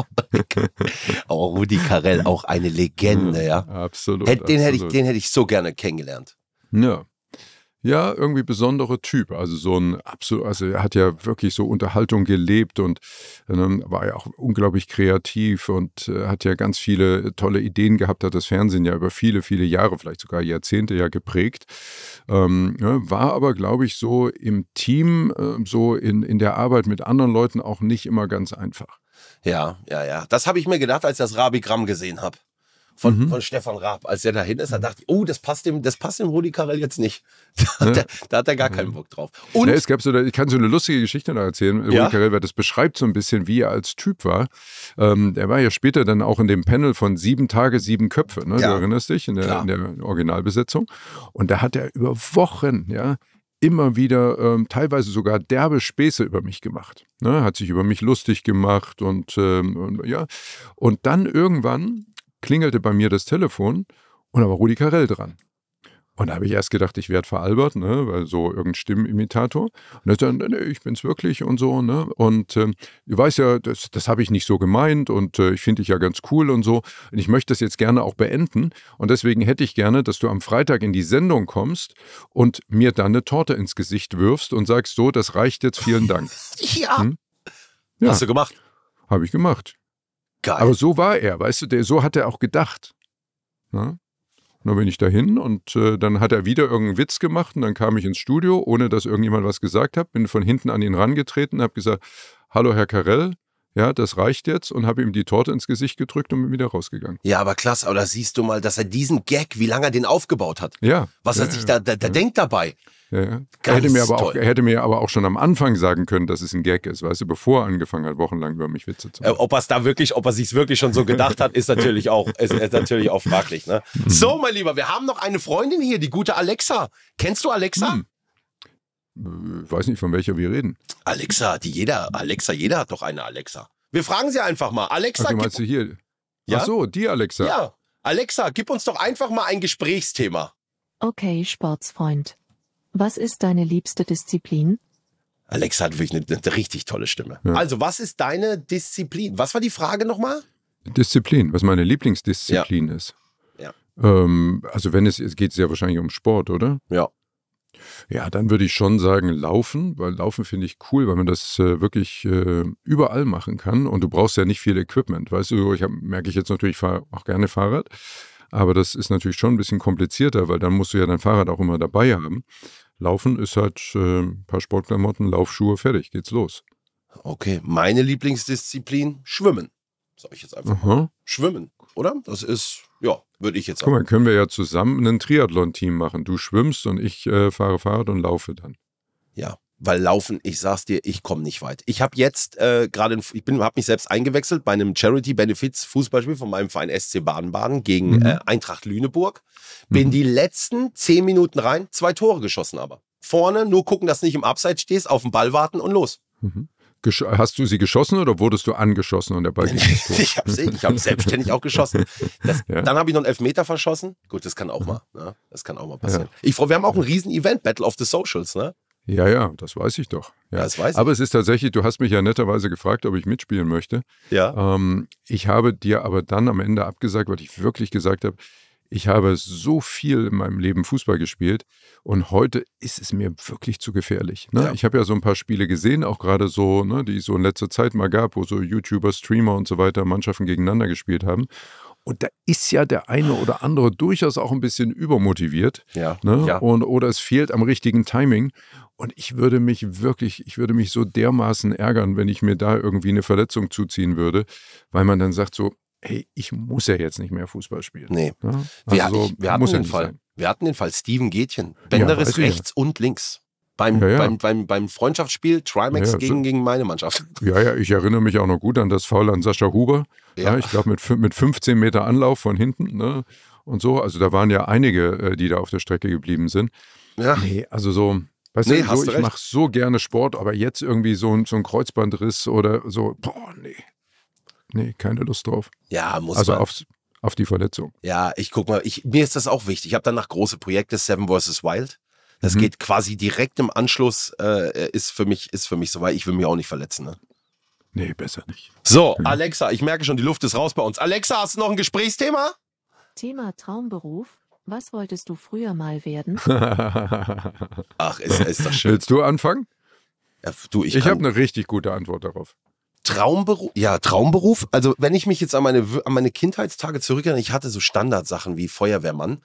Speaker 1: Aber Rudi Carell, auch eine Legende, ja.
Speaker 2: Absolut.
Speaker 1: Hätt- Den hätte ich,
Speaker 2: absolut.
Speaker 1: den hätte ich so gerne kennengelernt.
Speaker 2: Ja. Ja, irgendwie besonderer Typ. Also so ein absolut, also er hat ja wirklich so Unterhaltung gelebt und ähm, war ja auch unglaublich kreativ und äh, hat ja ganz viele tolle Ideen gehabt, hat das Fernsehen ja über viele, viele Jahre, vielleicht sogar Jahrzehnte ja geprägt. Ähm, ja, war aber, glaube ich, so im Team, äh, so in, in der Arbeit mit anderen Leuten auch nicht immer ganz einfach.
Speaker 1: Ja, ja, ja. Das habe ich mir gedacht, als ich das Rabigramm gesehen habe. Von,
Speaker 2: Mhm.
Speaker 1: von Stefan Raab. Als er dahin ist, da dachte ich, oh, das passt dem, das passt dem Rudi Carell jetzt nicht. Da hat, er, da hat er gar keinen Bock drauf. Und
Speaker 2: Ne, es gab so, ich kann so eine lustige Geschichte noch erzählen.
Speaker 1: Ja?
Speaker 2: Rudi Carell, weil das beschreibt so ein bisschen, wie er als Typ war. Ähm, er war ja später dann auch in dem Panel von Sieben Tage, Sieben Köpfe. Ne?
Speaker 1: Ja.
Speaker 2: Du erinnerst dich in der, in der Originalbesetzung. Und da hat er über Wochen, ja, immer wieder ähm, teilweise sogar derbe Späße über mich gemacht. Ne? Hat sich über mich lustig gemacht und, ähm, und ja. Und dann irgendwann klingelte bei mir das Telefon und da war Rudi Carell dran. Und da habe ich erst gedacht, ich werde veralbert, ne, weil so irgendein Stimmenimitator. Und er nee, nee, ich bin's wirklich und so, ne. Und ähm, du weißt ja, das, das habe ich nicht so gemeint und äh, ich finde dich ja ganz cool und so. Und ich möchte das jetzt gerne auch beenden. Und deswegen hätte ich gerne, dass du am Freitag in die Sendung kommst und mir dann eine Torte ins Gesicht wirfst und sagst, so, das reicht jetzt, vielen Dank.
Speaker 1: ja,
Speaker 2: Hm? Ja.
Speaker 1: hast du gemacht.
Speaker 2: Habe ich gemacht.
Speaker 1: Geil.
Speaker 2: Aber so war er, weißt du, der, so hat er auch gedacht. Ne? Und dann bin ich dahin und äh, dann hat er wieder irgendeinen Witz gemacht und dann kam ich ins Studio, ohne dass irgendjemand was gesagt hat, bin von hinten an ihn rangetreten und habe gesagt, hallo Herr Karell, ja, das reicht jetzt und habe ihm die Torte ins Gesicht gedrückt und bin wieder rausgegangen.
Speaker 1: ja, aber klasse. Aber da siehst du mal, dass er diesen Gag, wie lange er den aufgebaut hat.
Speaker 2: Ja.
Speaker 1: Was
Speaker 2: ja,
Speaker 1: er sich
Speaker 2: ja,
Speaker 1: da, da, da
Speaker 2: ja.
Speaker 1: denkt dabei.
Speaker 2: Ja, ja. Er,
Speaker 1: Ganz
Speaker 2: hätte mir aber auch,
Speaker 1: toll.
Speaker 2: hätte mir aber auch schon am Anfang sagen können, dass es ein Gag ist, weißt du, bevor er angefangen hat, wochenlang über mich Witze zu
Speaker 1: Äh,
Speaker 2: machen.
Speaker 1: ob er es da wirklich, ob er sich wirklich schon so gedacht hat, ist natürlich auch, ist, ist natürlich auch fraglich. Ne?
Speaker 2: Mhm.
Speaker 1: So, mein Lieber, wir haben noch eine Freundin hier, die gute Alexa. Kennst du Alexa?
Speaker 2: Hm. Ich weiß nicht, von welcher wir reden.
Speaker 1: Alexa, die jeder, Alexa, jeder hat doch eine Alexa. Wir fragen sie einfach mal. Alexa,
Speaker 2: Ach, meinst du hier?
Speaker 1: Ja?
Speaker 2: Ach so, die Alexa.
Speaker 1: ja, Alexa, gib uns doch einfach mal ein Gesprächsthema.
Speaker 6: Okay, Sportsfreund. Was ist deine liebste Disziplin?
Speaker 1: Alexa hat wirklich eine, eine richtig tolle Stimme.
Speaker 2: Ja.
Speaker 1: Also, was ist deine Disziplin? Was war die Frage nochmal?
Speaker 2: Disziplin, was meine Lieblingsdisziplin ist.
Speaker 1: Ja.
Speaker 2: Ähm, also wenn es, es geht ja wahrscheinlich um Sport, oder?
Speaker 1: Ja.
Speaker 2: Ja, dann würde ich schon sagen Laufen, weil Laufen finde ich cool, weil man das äh, wirklich äh, überall machen kann und du brauchst ja nicht viel Equipment. Weißt du, ich hab, merke ich jetzt natürlich, ich fahre auch gerne Fahrrad, aber das ist natürlich schon ein bisschen komplizierter, weil dann musst du ja dein Fahrrad auch immer dabei haben. Laufen ist halt äh, ein paar Sportklamotten, Laufschuhe, fertig, geht's los.
Speaker 1: Okay, meine Lieblingsdisziplin, Schwimmen. Sag ich jetzt einfach mal. Schwimmen, oder? Das ist, ja, würde ich jetzt
Speaker 2: Guck
Speaker 1: sagen.
Speaker 2: mal, können wir ja zusammen ein Triathlon-Team machen. Du schwimmst und ich äh, fahre Fahrrad und laufe dann.
Speaker 1: Ja, weil Laufen, ich sag's dir, ich komme nicht weit. Ich habe jetzt äh, gerade, ich bin, habe mich selbst eingewechselt bei einem Charity-Benefits-Fußballspiel von meinem Verein SC Baden-Baden gegen
Speaker 2: Mhm.
Speaker 1: äh, Eintracht Lüneburg. Bin
Speaker 2: Mhm.
Speaker 1: die letzten zehn Minuten rein, zwei Tore geschossen aber. Vorne nur gucken, dass du nicht im Abseits stehst, auf den Ball warten und los.
Speaker 2: Mhm. Hast du sie geschossen oder wurdest du angeschossen und der Ball ging ins Tor?
Speaker 1: ich habe ich hab selbstständig auch geschossen. Das,
Speaker 2: Ja.
Speaker 1: Dann habe ich noch einen Elfmeter verschossen. Gut, das kann auch mal. Ne? Das kann auch mal passieren. Ich freu, wir haben auch ein riesen Event, Battle of the Socials. Ne?
Speaker 2: Ja, ja, das weiß ich doch. Ja.
Speaker 1: Das weiß ich.
Speaker 2: aber es ist tatsächlich, du hast mich ja netterweise gefragt, ob ich mitspielen möchte.
Speaker 1: Ja.
Speaker 2: Ähm, ich habe dir aber dann am Ende abgesagt, weil ich wirklich gesagt habe, ich habe so viel in meinem Leben Fußball gespielt und heute ist es mir wirklich zu gefährlich. Ne?
Speaker 1: Ja.
Speaker 2: Ich habe ja so ein paar Spiele gesehen, auch gerade so, ne, die es so in letzter Zeit mal gab, wo so YouTuber, Streamer und so weiter Mannschaften gegeneinander gespielt haben. Und da ist ja der eine oder andere durchaus auch ein bisschen übermotiviert.
Speaker 1: Ja.
Speaker 2: Ne?
Speaker 1: ja.
Speaker 2: Und, oder es fehlt am richtigen Timing. Und ich würde mich wirklich, ich würde mich so dermaßen ärgern, wenn ich mir da irgendwie eine Verletzung zuziehen würde, weil man dann sagt so, hey, ich muss ja jetzt nicht mehr Fußball spielen.
Speaker 1: Nee.
Speaker 2: Ne?
Speaker 1: Wir,
Speaker 2: Also so
Speaker 1: ich, wir hatten
Speaker 2: ja
Speaker 1: den Fall.
Speaker 2: sein.
Speaker 1: Wir hatten den Fall Steven Gätchen.
Speaker 2: Ich ja.
Speaker 1: rechts und links. Beim,
Speaker 2: Ja, ja.
Speaker 1: beim, beim, beim Freundschaftsspiel Trimax
Speaker 2: Ja,
Speaker 1: gegen,
Speaker 2: so-
Speaker 1: gegen meine Mannschaft.
Speaker 2: Ja, ja, ich erinnere mich auch noch gut an das Foul an Sascha Huber. Ja. Ich glaube mit, mit 15 Meter Anlauf von hinten. Ne? Und so, also da waren ja einige, äh, die da auf der Strecke geblieben sind.
Speaker 1: Ja.
Speaker 2: Nee, also so, weißt
Speaker 1: Nee,
Speaker 2: du,
Speaker 1: hast
Speaker 2: so, ich mache so gerne Sport, aber jetzt irgendwie so, ein- so ein Kreuzbandriss oder so, boah, nee. Nee, keine Lust drauf.
Speaker 1: Ja, muss
Speaker 2: Also
Speaker 1: man.
Speaker 2: aufs, auf die Verletzung.
Speaker 1: Ja, ich guck mal, ich, mir ist das auch wichtig. Ich habe danach große Projekte, Seven vs. Wild. Das
Speaker 2: Mhm.
Speaker 1: geht quasi direkt im Anschluss, äh, ist für mich, ist für mich soweit. Ich will mich auch nicht verletzen. Ne?
Speaker 2: Nee, besser nicht.
Speaker 1: So, Alexa, ich merke schon, die Luft ist raus bei uns. Alexa, hast du noch ein Gesprächsthema?
Speaker 6: Thema Traumberuf. Was wolltest du früher mal werden?
Speaker 1: Ach, ist, ist doch schön.
Speaker 2: Willst du anfangen?
Speaker 1: Ja, du, ich
Speaker 2: Ich, habe eine richtig gute Antwort darauf.
Speaker 1: Traumberuf, ja, Traumberuf. Also, wenn ich mich jetzt an meine, an meine Kindheitstage zurückerinnere, ich hatte so Standardsachen wie Feuerwehrmann,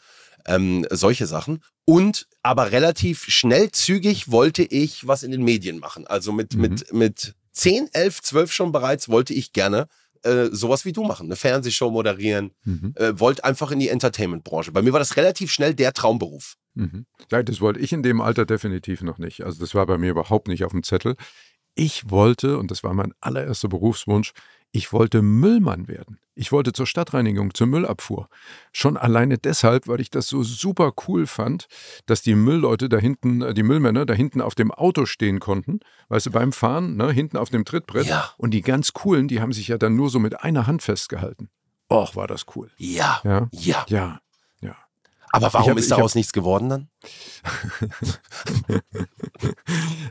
Speaker 1: ähm, solche Sachen. Und aber relativ schnell, zügig wollte ich was in den Medien machen. Also mit,
Speaker 2: Mhm.
Speaker 1: mit, mit 10, 11, 12 schon bereits wollte ich gerne äh, sowas wie du machen, eine Fernsehshow moderieren,
Speaker 2: Mhm.
Speaker 1: äh, wollt einfach in die Entertainment-Branche. Bei mir war das relativ schnell der Traumberuf.
Speaker 2: Mhm. Ja, das wollte ich in dem Alter definitiv noch nicht. Also das war bei mir überhaupt nicht auf dem Zettel. Ich wollte, und das war mein allererster Berufswunsch, ich wollte Müllmann werden. Ich wollte zur Stadtreinigung, zur Müllabfuhr. Schon alleine deshalb, weil ich das so super cool fand, dass die Müllleute da hinten, äh, die Müllmänner da hinten auf dem Auto stehen konnten, weißt du, beim Fahren, ne, hinten auf dem Trittbrett.
Speaker 1: Ja.
Speaker 2: Und die ganz coolen, die haben sich ja dann nur so mit einer Hand festgehalten. Och, war das cool.
Speaker 1: Ja,
Speaker 2: Ja.
Speaker 1: ja.
Speaker 2: Ja, ja.
Speaker 1: Aber warum
Speaker 2: hab-
Speaker 1: ist
Speaker 2: ich hab-
Speaker 1: daraus nichts geworden dann?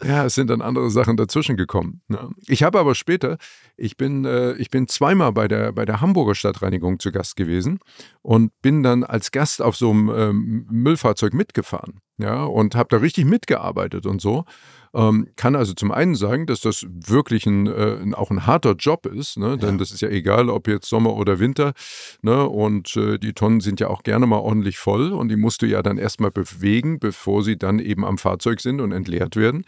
Speaker 2: Ja, es sind dann andere Sachen dazwischen gekommen. Ne? Ich habe aber später, ich bin, äh, ich bin zweimal bei der, bei der Hamburger Stadtreinigung zu Gast gewesen und bin dann als Gast auf so einem ähm, Müllfahrzeug mitgefahren. Ja, und habe da richtig mitgearbeitet und so. Ähm, kann also zum einen sagen, dass das wirklich ein, äh, auch ein harter Job ist, ne? denn das ist ja egal, ob jetzt Sommer oder Winter. Ne? Und äh, die Tonnen sind ja auch gerne mal ordentlich voll und die musst du ja dann erstmal bewegen, bevor sie dann eben am Fahrzeug sind und entleert werden.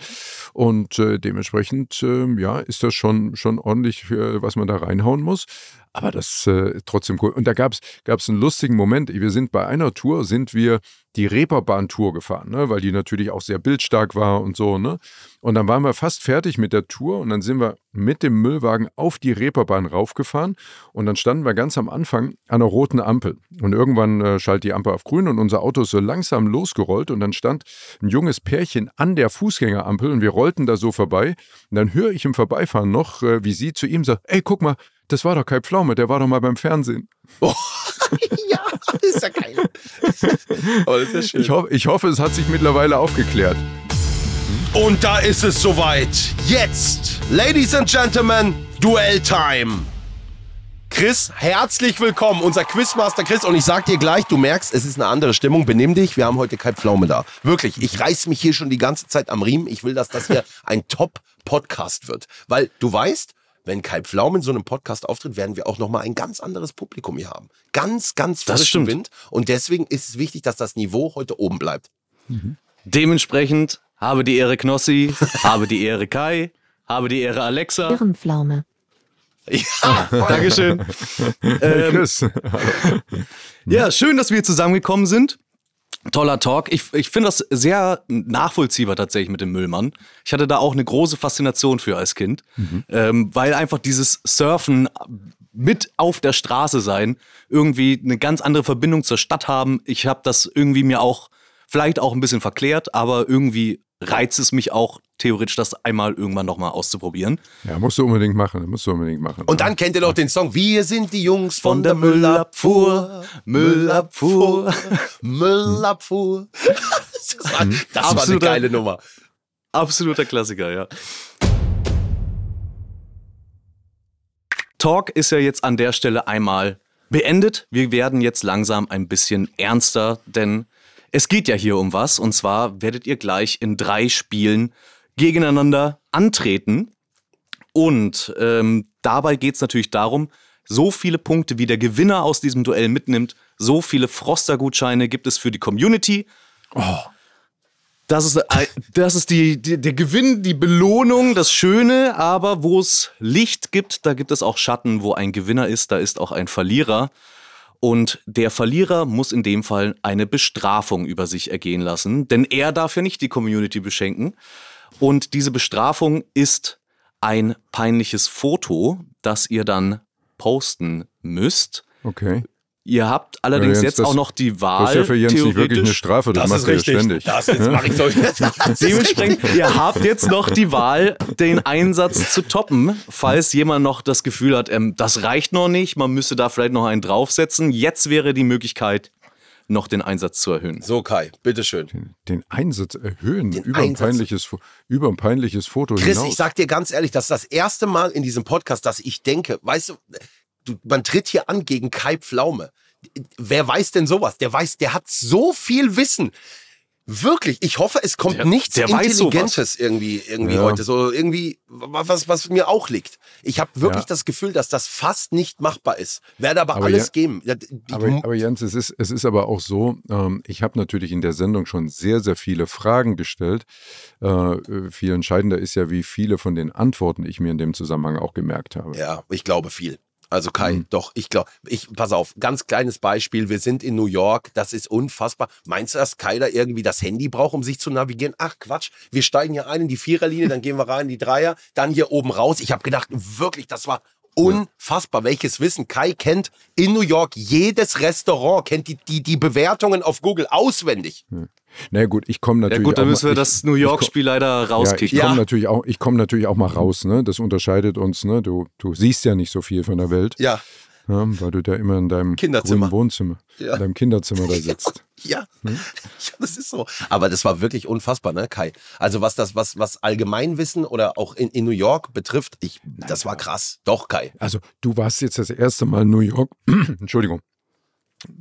Speaker 2: Und äh, dementsprechend, ähm, ja, ist das schon, schon ordentlich, äh, was man da reinhauen muss. Aber das äh, trotzdem cool. Und da gab es einen lustigen Moment. Wir sind bei einer Tour, sind wir die Reeperbahn-Tour gefahren, ne? weil die natürlich auch sehr bildstark war und so. Ne? Und dann waren wir fast fertig mit der Tour und dann sind wir mit dem Müllwagen auf die Reeperbahn raufgefahren und dann standen wir ganz am Anfang an einer roten Ampel. Und irgendwann äh, schaltet die Ampel auf grün und unser Auto ist so langsam losgerollt und dann stand ein junges Pärchen an der Fußgängerampel und wir rollten da so vorbei. Und dann höre ich im Vorbeifahren noch, äh, wie sie zu ihm sagt, ey, guck mal, das war doch Kai Pflaume, der war doch mal beim Fernsehen.
Speaker 1: ja, ist ja geil. Aber das ist ja schön.
Speaker 2: Ich, hoff, ich hoffe, es hat sich mittlerweile aufgeklärt.
Speaker 1: Und da ist es soweit. Jetzt, Ladies and Gentlemen, Duell-Time. Chris, herzlich willkommen, unser Quizmaster Chris. Und ich sag dir gleich, du merkst, es ist eine andere Stimmung. Benimm dich, wir haben heute Kai Pflaume da. Wirklich, ich reiß mich hier schon die ganze Zeit am Riemen. Ich will, dass das hier ein Top-Podcast wird. Weil du weißt, wenn Kai Pflaume in so einem Podcast auftritt, werden wir auch nochmal ein ganz anderes Publikum hier haben. Ganz, ganz
Speaker 3: Das
Speaker 1: frischen
Speaker 3: stimmt.
Speaker 1: Wind. Und deswegen ist es wichtig, dass das Niveau heute oben bleibt.
Speaker 3: Dementsprechend habe die Ehre Knossi, habe die Ehre Kai, habe die Ehre Alexa.
Speaker 6: Ehrenpflaume.
Speaker 1: Ja,
Speaker 3: Dankeschön. Ähm,
Speaker 2: Chris,
Speaker 3: Ja, schön, dass wir zusammengekommen sind. Toller Talk. Ich, ich finde das sehr nachvollziehbar tatsächlich mit dem Müllmann. Ich hatte da auch eine große Faszination für als Kind, ähm, weil einfach dieses Surfen mit auf der Straße sein irgendwie eine ganz andere Verbindung zur Stadt haben. Ich habe das irgendwie mir auch vielleicht auch ein bisschen verklärt, aber irgendwie reizt es mich auch theoretisch, das einmal irgendwann nochmal auszuprobieren.
Speaker 2: ja, musst du unbedingt machen, musst du unbedingt machen.
Speaker 1: Und dann kennt ihr noch den Song Wir sind die Jungs von, der Müllabfuhr. Müllabfuhr. Müllabfuhr. Das war, das war eine geile Nummer.
Speaker 3: Absoluter Klassiker, ja. Talk ist ja jetzt an der Stelle einmal beendet. Wir werden jetzt langsam ein bisschen ernster, denn es geht ja hier um was. Und zwar werdet ihr gleich in drei Spielen gegeneinander antreten. Und ähm, dabei geht es natürlich darum, so viele Punkte, wie der Gewinner aus diesem Duell mitnimmt, so viele Froster-Gutscheine gibt es für die Community. Das ist, äh, das ist die, die, der Gewinn, die Belohnung, das Schöne, aber wo es Licht gibt, da gibt es auch Schatten. Wo ein Gewinner ist, da ist auch ein Verlierer. Und der Verlierer muss in dem Fall eine Bestrafung über sich ergehen lassen, denn er darf ja nicht die Community beschenken. Und diese Bestrafung ist ein peinliches Foto, das ihr dann posten müsst.
Speaker 2: okay.
Speaker 3: Ihr habt allerdings
Speaker 2: Ja, Jens,
Speaker 3: jetzt
Speaker 2: das-
Speaker 3: auch noch die Wahl.
Speaker 2: Das ist ja für Jens nicht wirklich eine Strafe, das,
Speaker 1: Das
Speaker 2: macht
Speaker 1: ist
Speaker 2: er ständig.
Speaker 1: Das ist, mach ich so.
Speaker 3: Dementsprechend, ihr habt jetzt noch die Wahl, den Einsatz zu toppen, falls jemand noch das Gefühl hat, ähm, das reicht noch nicht, man müsste da vielleicht noch einen draufsetzen. Jetzt wäre die Möglichkeit, noch den Einsatz zu erhöhen.
Speaker 1: So, Kai, bitteschön.
Speaker 2: Den Einsatz erhöhen
Speaker 1: Den
Speaker 2: über, ein
Speaker 1: Einsatz.
Speaker 2: peinliches, Fo- über ein peinliches Foto
Speaker 1: Chris,
Speaker 2: hinaus.
Speaker 1: ich sag dir ganz ehrlich, das ist das erste Mal in diesem Podcast, dass ich denke, weißt du, du man tritt hier an gegen Kai Pflaume. Wer weiß denn sowas? Der weiß, der hat so viel Wissen. Wirklich, ich hoffe, es kommt
Speaker 3: Der-
Speaker 1: nichts
Speaker 3: der
Speaker 1: Intelligentes irgendwie, irgendwie
Speaker 2: Ja.
Speaker 1: heute. So irgendwie, was, was mir auch liegt. Ich habe wirklich
Speaker 2: Ja.
Speaker 1: das Gefühl, dass das fast nicht machbar ist. Werde aber,
Speaker 2: Aber
Speaker 1: alles
Speaker 2: ja-
Speaker 1: geben.
Speaker 2: Aber, aber Jens, es ist, es ist aber auch so, ähm, ich habe natürlich in der Sendung schon sehr, sehr viele Fragen gestellt. Äh, viel entscheidender ist ja, wie viele von den Antworten ich mir in dem Zusammenhang auch gemerkt habe.
Speaker 1: ja, ich glaube viel. Also Kai,
Speaker 2: Mhm.
Speaker 1: doch, ich glaube, ich, pass auf, ganz kleines Beispiel, wir sind in New York, das ist unfassbar. Meinst du, dass Kai da irgendwie das Handy braucht, um sich zu navigieren? Ach Quatsch, wir steigen hier ein in die Viererlinie, dann gehen wir rein in die Dreier, dann hier oben raus. Ich habe gedacht, wirklich, das war unfassbar, welches Wissen. Kai kennt in New York jedes Restaurant, kennt die, die, die Bewertungen auf Google auswendig.
Speaker 2: Na gut, ich komme
Speaker 3: Ja
Speaker 2: natürlich
Speaker 3: gut, dann
Speaker 2: auch
Speaker 3: müssen wir
Speaker 2: mal,
Speaker 3: das
Speaker 2: ich,
Speaker 3: New York-Spiel leider
Speaker 2: Ja, ich
Speaker 3: rauskicken.
Speaker 2: komme
Speaker 1: Ja.
Speaker 2: natürlich auch, ich komme natürlich auch mal raus, ne? Das unterscheidet uns, ne? Du, du siehst ja nicht so viel von der Welt,
Speaker 1: Ja,
Speaker 2: ja, weil du da immer in deinem
Speaker 1: Kinderzimmer.
Speaker 2: grünen Wohnzimmer,
Speaker 1: Ja.
Speaker 2: in deinem Kinderzimmer da sitzt.
Speaker 1: Ja. ja, das ist so. Aber das war wirklich unfassbar, ne, Kai? Also was das, was, was Allgemeinwissen oder auch in, in New York betrifft, ich, das war krass. Doch, Kai.
Speaker 2: Also du warst jetzt das erste Mal in New York, Entschuldigung.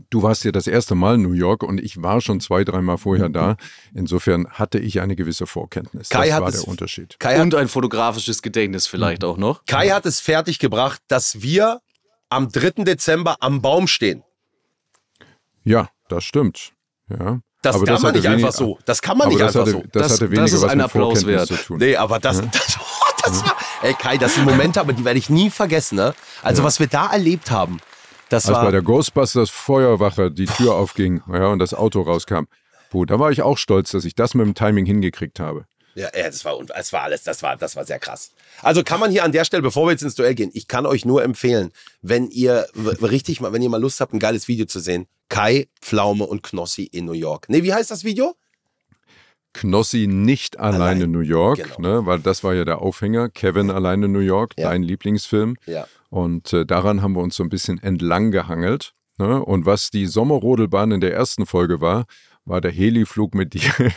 Speaker 2: Du warst ja das erste Mal in New York und ich war schon zwei, dreimal vorher da. Insofern hatte ich eine gewisse Vorkenntnis.
Speaker 1: Kai
Speaker 2: das
Speaker 1: hat
Speaker 2: war
Speaker 1: es-
Speaker 2: der Unterschied.
Speaker 1: Kai hat,
Speaker 3: Und ein fotografisches Gedächtnis vielleicht auch noch.
Speaker 1: Kai hat es fertiggebracht, dass wir am 3. Dezember am Baum stehen.
Speaker 2: Ja, das stimmt. Ja.
Speaker 1: Das
Speaker 2: Aber
Speaker 1: kann man
Speaker 2: hatte
Speaker 1: nicht
Speaker 2: wenig-
Speaker 1: einfach so. Das kann man nicht
Speaker 2: das
Speaker 1: einfach
Speaker 2: hatte,
Speaker 1: so.
Speaker 2: Das,
Speaker 3: Das-
Speaker 2: hatte
Speaker 3: das
Speaker 2: weniger
Speaker 3: ist
Speaker 2: was
Speaker 3: ein
Speaker 2: mit
Speaker 3: Applaus wert.
Speaker 2: zu tun.
Speaker 1: Nee, aber das, das, das war, ey Kai, das sind Momente, aber die werde ich nie vergessen, ne? Also was wir da erlebt haben, das
Speaker 2: Als
Speaker 1: war,
Speaker 2: bei der Ghostbusters Feuerwache die Tür aufging ja, und das Auto rauskam. Puh, da war ich auch stolz, dass ich das mit dem Timing hingekriegt habe.
Speaker 1: Ja, ja das, war, das war alles, das war, das war sehr krass. Also kann man hier an der Stelle, bevor wir jetzt ins Duell gehen, ich kann euch nur empfehlen, wenn ihr richtig mal, wenn ihr mal Lust habt, ein geiles Video zu sehen, Kai, Pflaume und Knossi in New York. Nee, wie heißt das Video?
Speaker 2: Knossi nicht alleine
Speaker 1: Allein.
Speaker 2: in New York,
Speaker 1: Genau.
Speaker 2: ne, weil das war ja der Aufhänger. Kevin alleine in New York,
Speaker 1: Ja.
Speaker 2: dein Lieblingsfilm.
Speaker 1: Ja.
Speaker 2: Und äh, daran haben wir uns so ein bisschen entlang gehangelt. Ne? Und was die Sommerrodelbahn in der ersten Folge war, war der Heliflug mit dir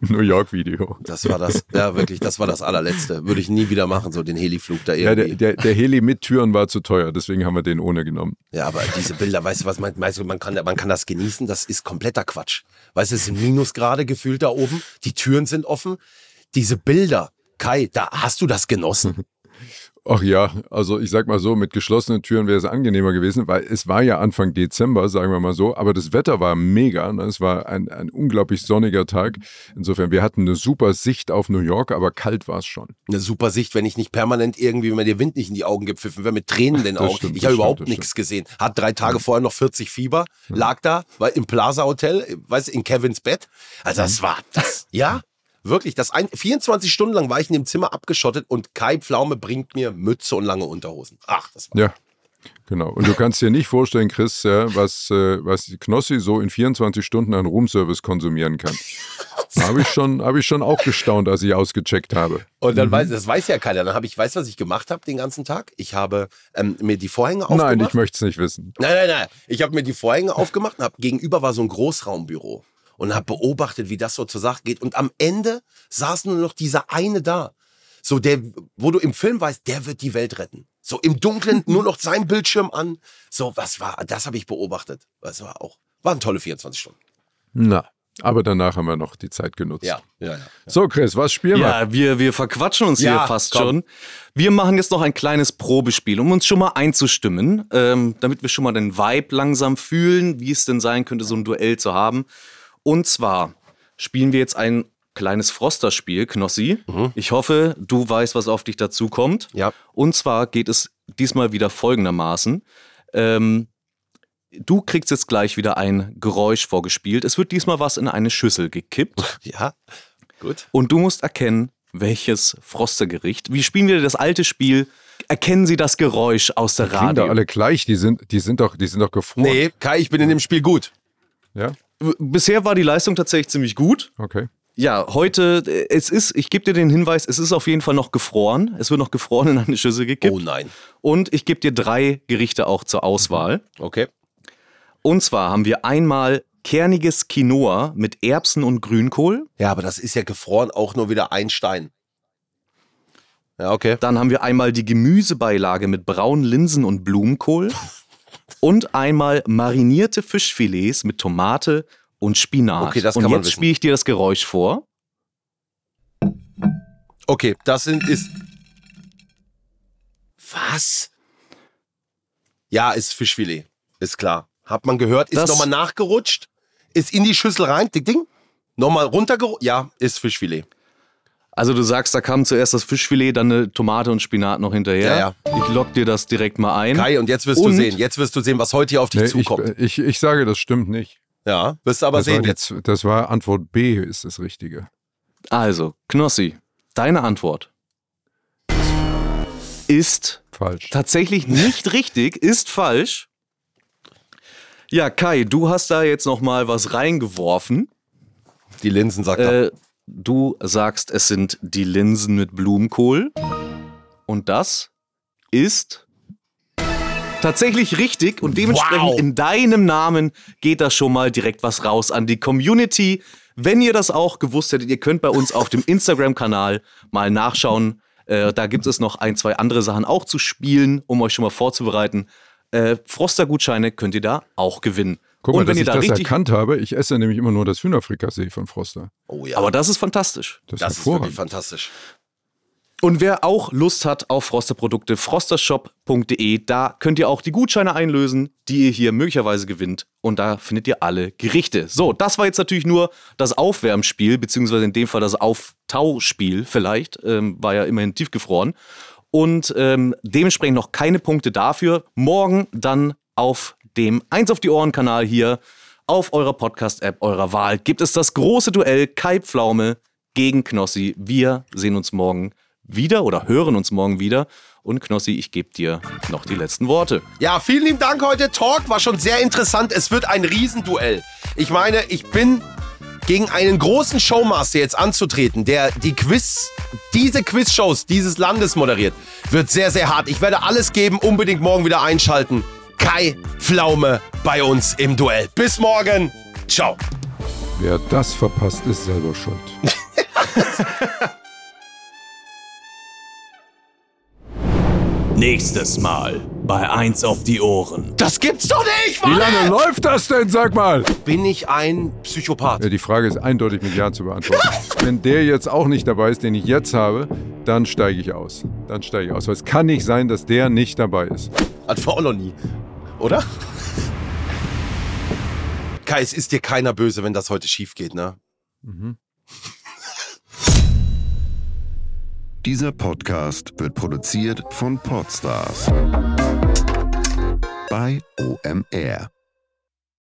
Speaker 2: im New York-Video.
Speaker 1: Das war das, ja wirklich, das war das allerletzte. Würde ich nie wieder machen, so den Heliflug da
Speaker 2: Ja,
Speaker 1: irgendwie.
Speaker 2: der, der, der Heli mit Türen war zu teuer, deswegen haben wir den ohne genommen.
Speaker 1: Ja, aber diese Bilder, weißt du, was man, weißt du, man kann, man kann das genießen, das ist kompletter Quatsch. Weißt du, es sind Minusgrade gefühlt da oben, die Türen sind offen. Diese Bilder, Kai, da hast du das genossen.
Speaker 2: Ach ja, also ich sag mal so, mit geschlossenen Türen wäre es angenehmer gewesen, weil es war ja Anfang Dezember, sagen wir mal so, aber das Wetter war mega. Ne? Es war ein, ein unglaublich sonniger Tag. Insofern, wir hatten eine super Sicht auf New York, aber kalt war es schon.
Speaker 1: Eine super Sicht, wenn ich nicht permanent irgendwie, wenn mir der Wind nicht in die Augen gepfiffen wäre, mit Tränen in den Augen.
Speaker 2: stimmt,
Speaker 1: ich habe überhaupt nichts gesehen. Hat drei Tage vorher noch 40 Fieber, lag da, war im Plaza Hotel, weißt du, in Kevins Bett. Also das war das, ja, wirklich. Das ein, 24 Stunden lang war ich in dem Zimmer abgeschottet und Kai Pflaume bringt mir Mütze und lange Unterhosen. Ach, das war.
Speaker 2: Ja, genau. Und du kannst dir nicht vorstellen, Chris, ja, was, äh, was Knossi so in 24 Stunden an Roomservice konsumieren kann. Habe ich, schon, hab ich schon auch gestaunt, als ich ausgecheckt habe.
Speaker 1: Und dann weiß, das weiß ja keiner. Dann habe ich, weißt du, was ich gemacht habe den ganzen Tag? Ich habe ähm, mir die Vorhänge aufgemacht.
Speaker 2: Nein, ich möchte es nicht wissen.
Speaker 1: Nein, nein, nein. Ich habe mir die Vorhänge aufgemacht und hab, gegenüber war so ein Großraumbüro und habe beobachtet, wie das so zur Sache geht. Und am Ende saß nur noch dieser eine da. So der, wo du im Film weißt, der wird die Welt retten. So im Dunkeln nur noch sein Bildschirm an. So, was war, das habe ich beobachtet. Das war auch, waren tolle 24 Stunden.
Speaker 2: Na, aber danach haben wir noch die Zeit genutzt.
Speaker 1: Ja, ja, ja.
Speaker 2: So, Chris, was spielen wir?
Speaker 3: Ja, wir, wir verquatschen uns
Speaker 1: Ja,
Speaker 3: hier fast
Speaker 1: komm.
Speaker 3: schon. Wir machen jetzt noch ein kleines Probespiel, um uns schon mal einzustimmen, ähm, damit wir schon mal den Vibe langsam fühlen, wie es denn sein könnte, so ein Duell zu haben. Und zwar spielen wir jetzt ein kleines Froster-Spiel, Knossi. Ich hoffe, du weißt, was auf dich dazukommt.
Speaker 1: Ja.
Speaker 3: Und zwar geht es diesmal wieder folgendermaßen. Ähm, du kriegst jetzt gleich wieder ein Geräusch vorgespielt. Es wird diesmal was in eine Schüssel gekippt.
Speaker 1: Ja, gut.
Speaker 3: Und du musst erkennen, welches Frostergericht. Wir spielen wieder das alte Spiel. Erkennen Sie das Geräusch aus der
Speaker 2: da
Speaker 3: Radio.
Speaker 2: alle gleich, die sind, die sind doch, die sind doch gefroren.
Speaker 1: Nee, Kai, ich bin in dem Spiel gut.
Speaker 2: Ja,
Speaker 3: Bisher war die Leistung tatsächlich ziemlich gut.
Speaker 2: okay.
Speaker 3: Ja, heute, äh, es ist, ich gebe dir den Hinweis, es ist auf jeden Fall noch gefroren. Es wird noch gefroren in eine Schüssel gekippt.
Speaker 1: Oh nein.
Speaker 3: Und ich gebe dir drei Gerichte auch zur Auswahl.
Speaker 1: Okay.
Speaker 3: Und zwar haben wir einmal kerniges Quinoa mit Erbsen und Grünkohl.
Speaker 1: Ja, aber das ist ja gefroren auch nur wieder ein Stein. Ja, okay.
Speaker 3: Dann haben wir einmal die Gemüsebeilage mit braunen Linsen und Blumenkohl. Und einmal marinierte Fischfilets mit Tomate und Spinat.
Speaker 1: Okay, das
Speaker 3: und
Speaker 1: kann man
Speaker 3: jetzt
Speaker 1: wissen.
Speaker 3: spiele ich dir das Geräusch vor.
Speaker 1: Okay, das sind ist. Was? Ja, ist Fischfilet. Ist klar. Hat man gehört, ist
Speaker 3: Das-
Speaker 1: nochmal nachgerutscht, ist in die Schüssel rein, ding, ding. Nochmal runtergerutscht. Ja, ist Fischfilet.
Speaker 3: Also du sagst, da kam zuerst das Fischfilet, dann eine Tomate und Spinat noch hinterher.
Speaker 1: Ja,
Speaker 3: Ich lock dir das direkt mal ein.
Speaker 1: Kai, und jetzt wirst
Speaker 3: Und-
Speaker 1: du sehen, jetzt wirst du sehen, was heute hier auf dich
Speaker 2: Nee, ich,
Speaker 1: zukommt.
Speaker 2: ich, ich sage, das stimmt nicht.
Speaker 1: ja, wirst du aber
Speaker 2: Das war,
Speaker 1: sehen jetzt.
Speaker 2: Das war Antwort B, ist das Richtige.
Speaker 3: Also, Knossi, deine Antwort ist
Speaker 2: Falsch.
Speaker 3: tatsächlich nicht richtig, ist falsch. Ja, Kai, du hast da jetzt noch mal was reingeworfen.
Speaker 1: Die Linsen sagt er.
Speaker 3: Äh, du sagst, es sind die Linsen mit Blumenkohl. Und das ist tatsächlich richtig. Und dementsprechend
Speaker 1: Wow.
Speaker 3: in deinem Namen geht da schon mal direkt was raus an die Community. Wenn ihr das auch gewusst hättet, ihr könnt bei uns auf dem Instagram-Kanal mal nachschauen. Äh, da gibt es noch ein, zwei andere Sachen auch zu spielen, um euch schon mal vorzubereiten. Äh, Froster-Gutscheine könnt ihr da auch gewinnen.
Speaker 2: Guck mal,
Speaker 3: Und wenn
Speaker 2: dass
Speaker 3: ihr
Speaker 2: ich
Speaker 3: da
Speaker 2: das
Speaker 3: richtig.
Speaker 2: erkannt habe. Ich esse nämlich immer nur das Hühnerfrikassee von Froster.
Speaker 1: Oh ja,
Speaker 3: Aber das ist fantastisch.
Speaker 2: Das,
Speaker 1: das
Speaker 2: ist
Speaker 1: ist wirklich fantastisch.
Speaker 3: Und wer auch Lust hat auf Froster-Produkte, frostershop.de, da könnt ihr auch die Gutscheine einlösen, die ihr hier möglicherweise gewinnt. Und da findet ihr alle Gerichte. So, das war jetzt natürlich nur das Aufwärmspiel, beziehungsweise in dem Fall das Auftauspiel vielleicht, ähm, war ja immerhin tiefgefroren. Und ähm, dementsprechend noch keine Punkte dafür. Morgen dann auf dem Eins auf die Ohren-Kanal hier auf eurer Podcast-App eurer Wahl gibt es das große Duell Kai Pflaume gegen Knossi. Wir sehen uns morgen wieder oder hören uns morgen wieder. Und Knossi, ich gebe dir noch die letzten Worte.
Speaker 1: Ja, vielen lieben Dank heute. Talk war schon sehr interessant. Es wird ein Riesenduell. Ich meine, ich bin gegen einen großen Showmaster jetzt anzutreten, der die Quiz, diese Quizshows dieses Landes moderiert, wird sehr, sehr hart. Ich werde alles geben, unbedingt morgen wieder einschalten. Kai Pflaume bei uns im Duell. Bis morgen. Ciao.
Speaker 2: Wer das verpasst, ist selber schuld.
Speaker 7: Nächstes Mal bei Eins auf die Ohren.
Speaker 1: Das gibt's doch nicht,
Speaker 2: Wie
Speaker 1: Mann!
Speaker 2: lange läuft das denn, sag mal?
Speaker 1: Bin ich ein Psychopath?
Speaker 2: Ja, die Frage ist eindeutig mit Ja zu beantworten. Wenn der jetzt auch nicht dabei ist, den ich jetzt habe, dann steige ich aus. Dann steige ich aus. Weil es kann nicht sein, dass der nicht dabei ist.
Speaker 1: Hat wir auch noch nie. Oder? Kai, es ist dir keiner böse, wenn das heute schief geht, ne?
Speaker 8: Dieser Podcast wird produziert von Podstars bei OMR.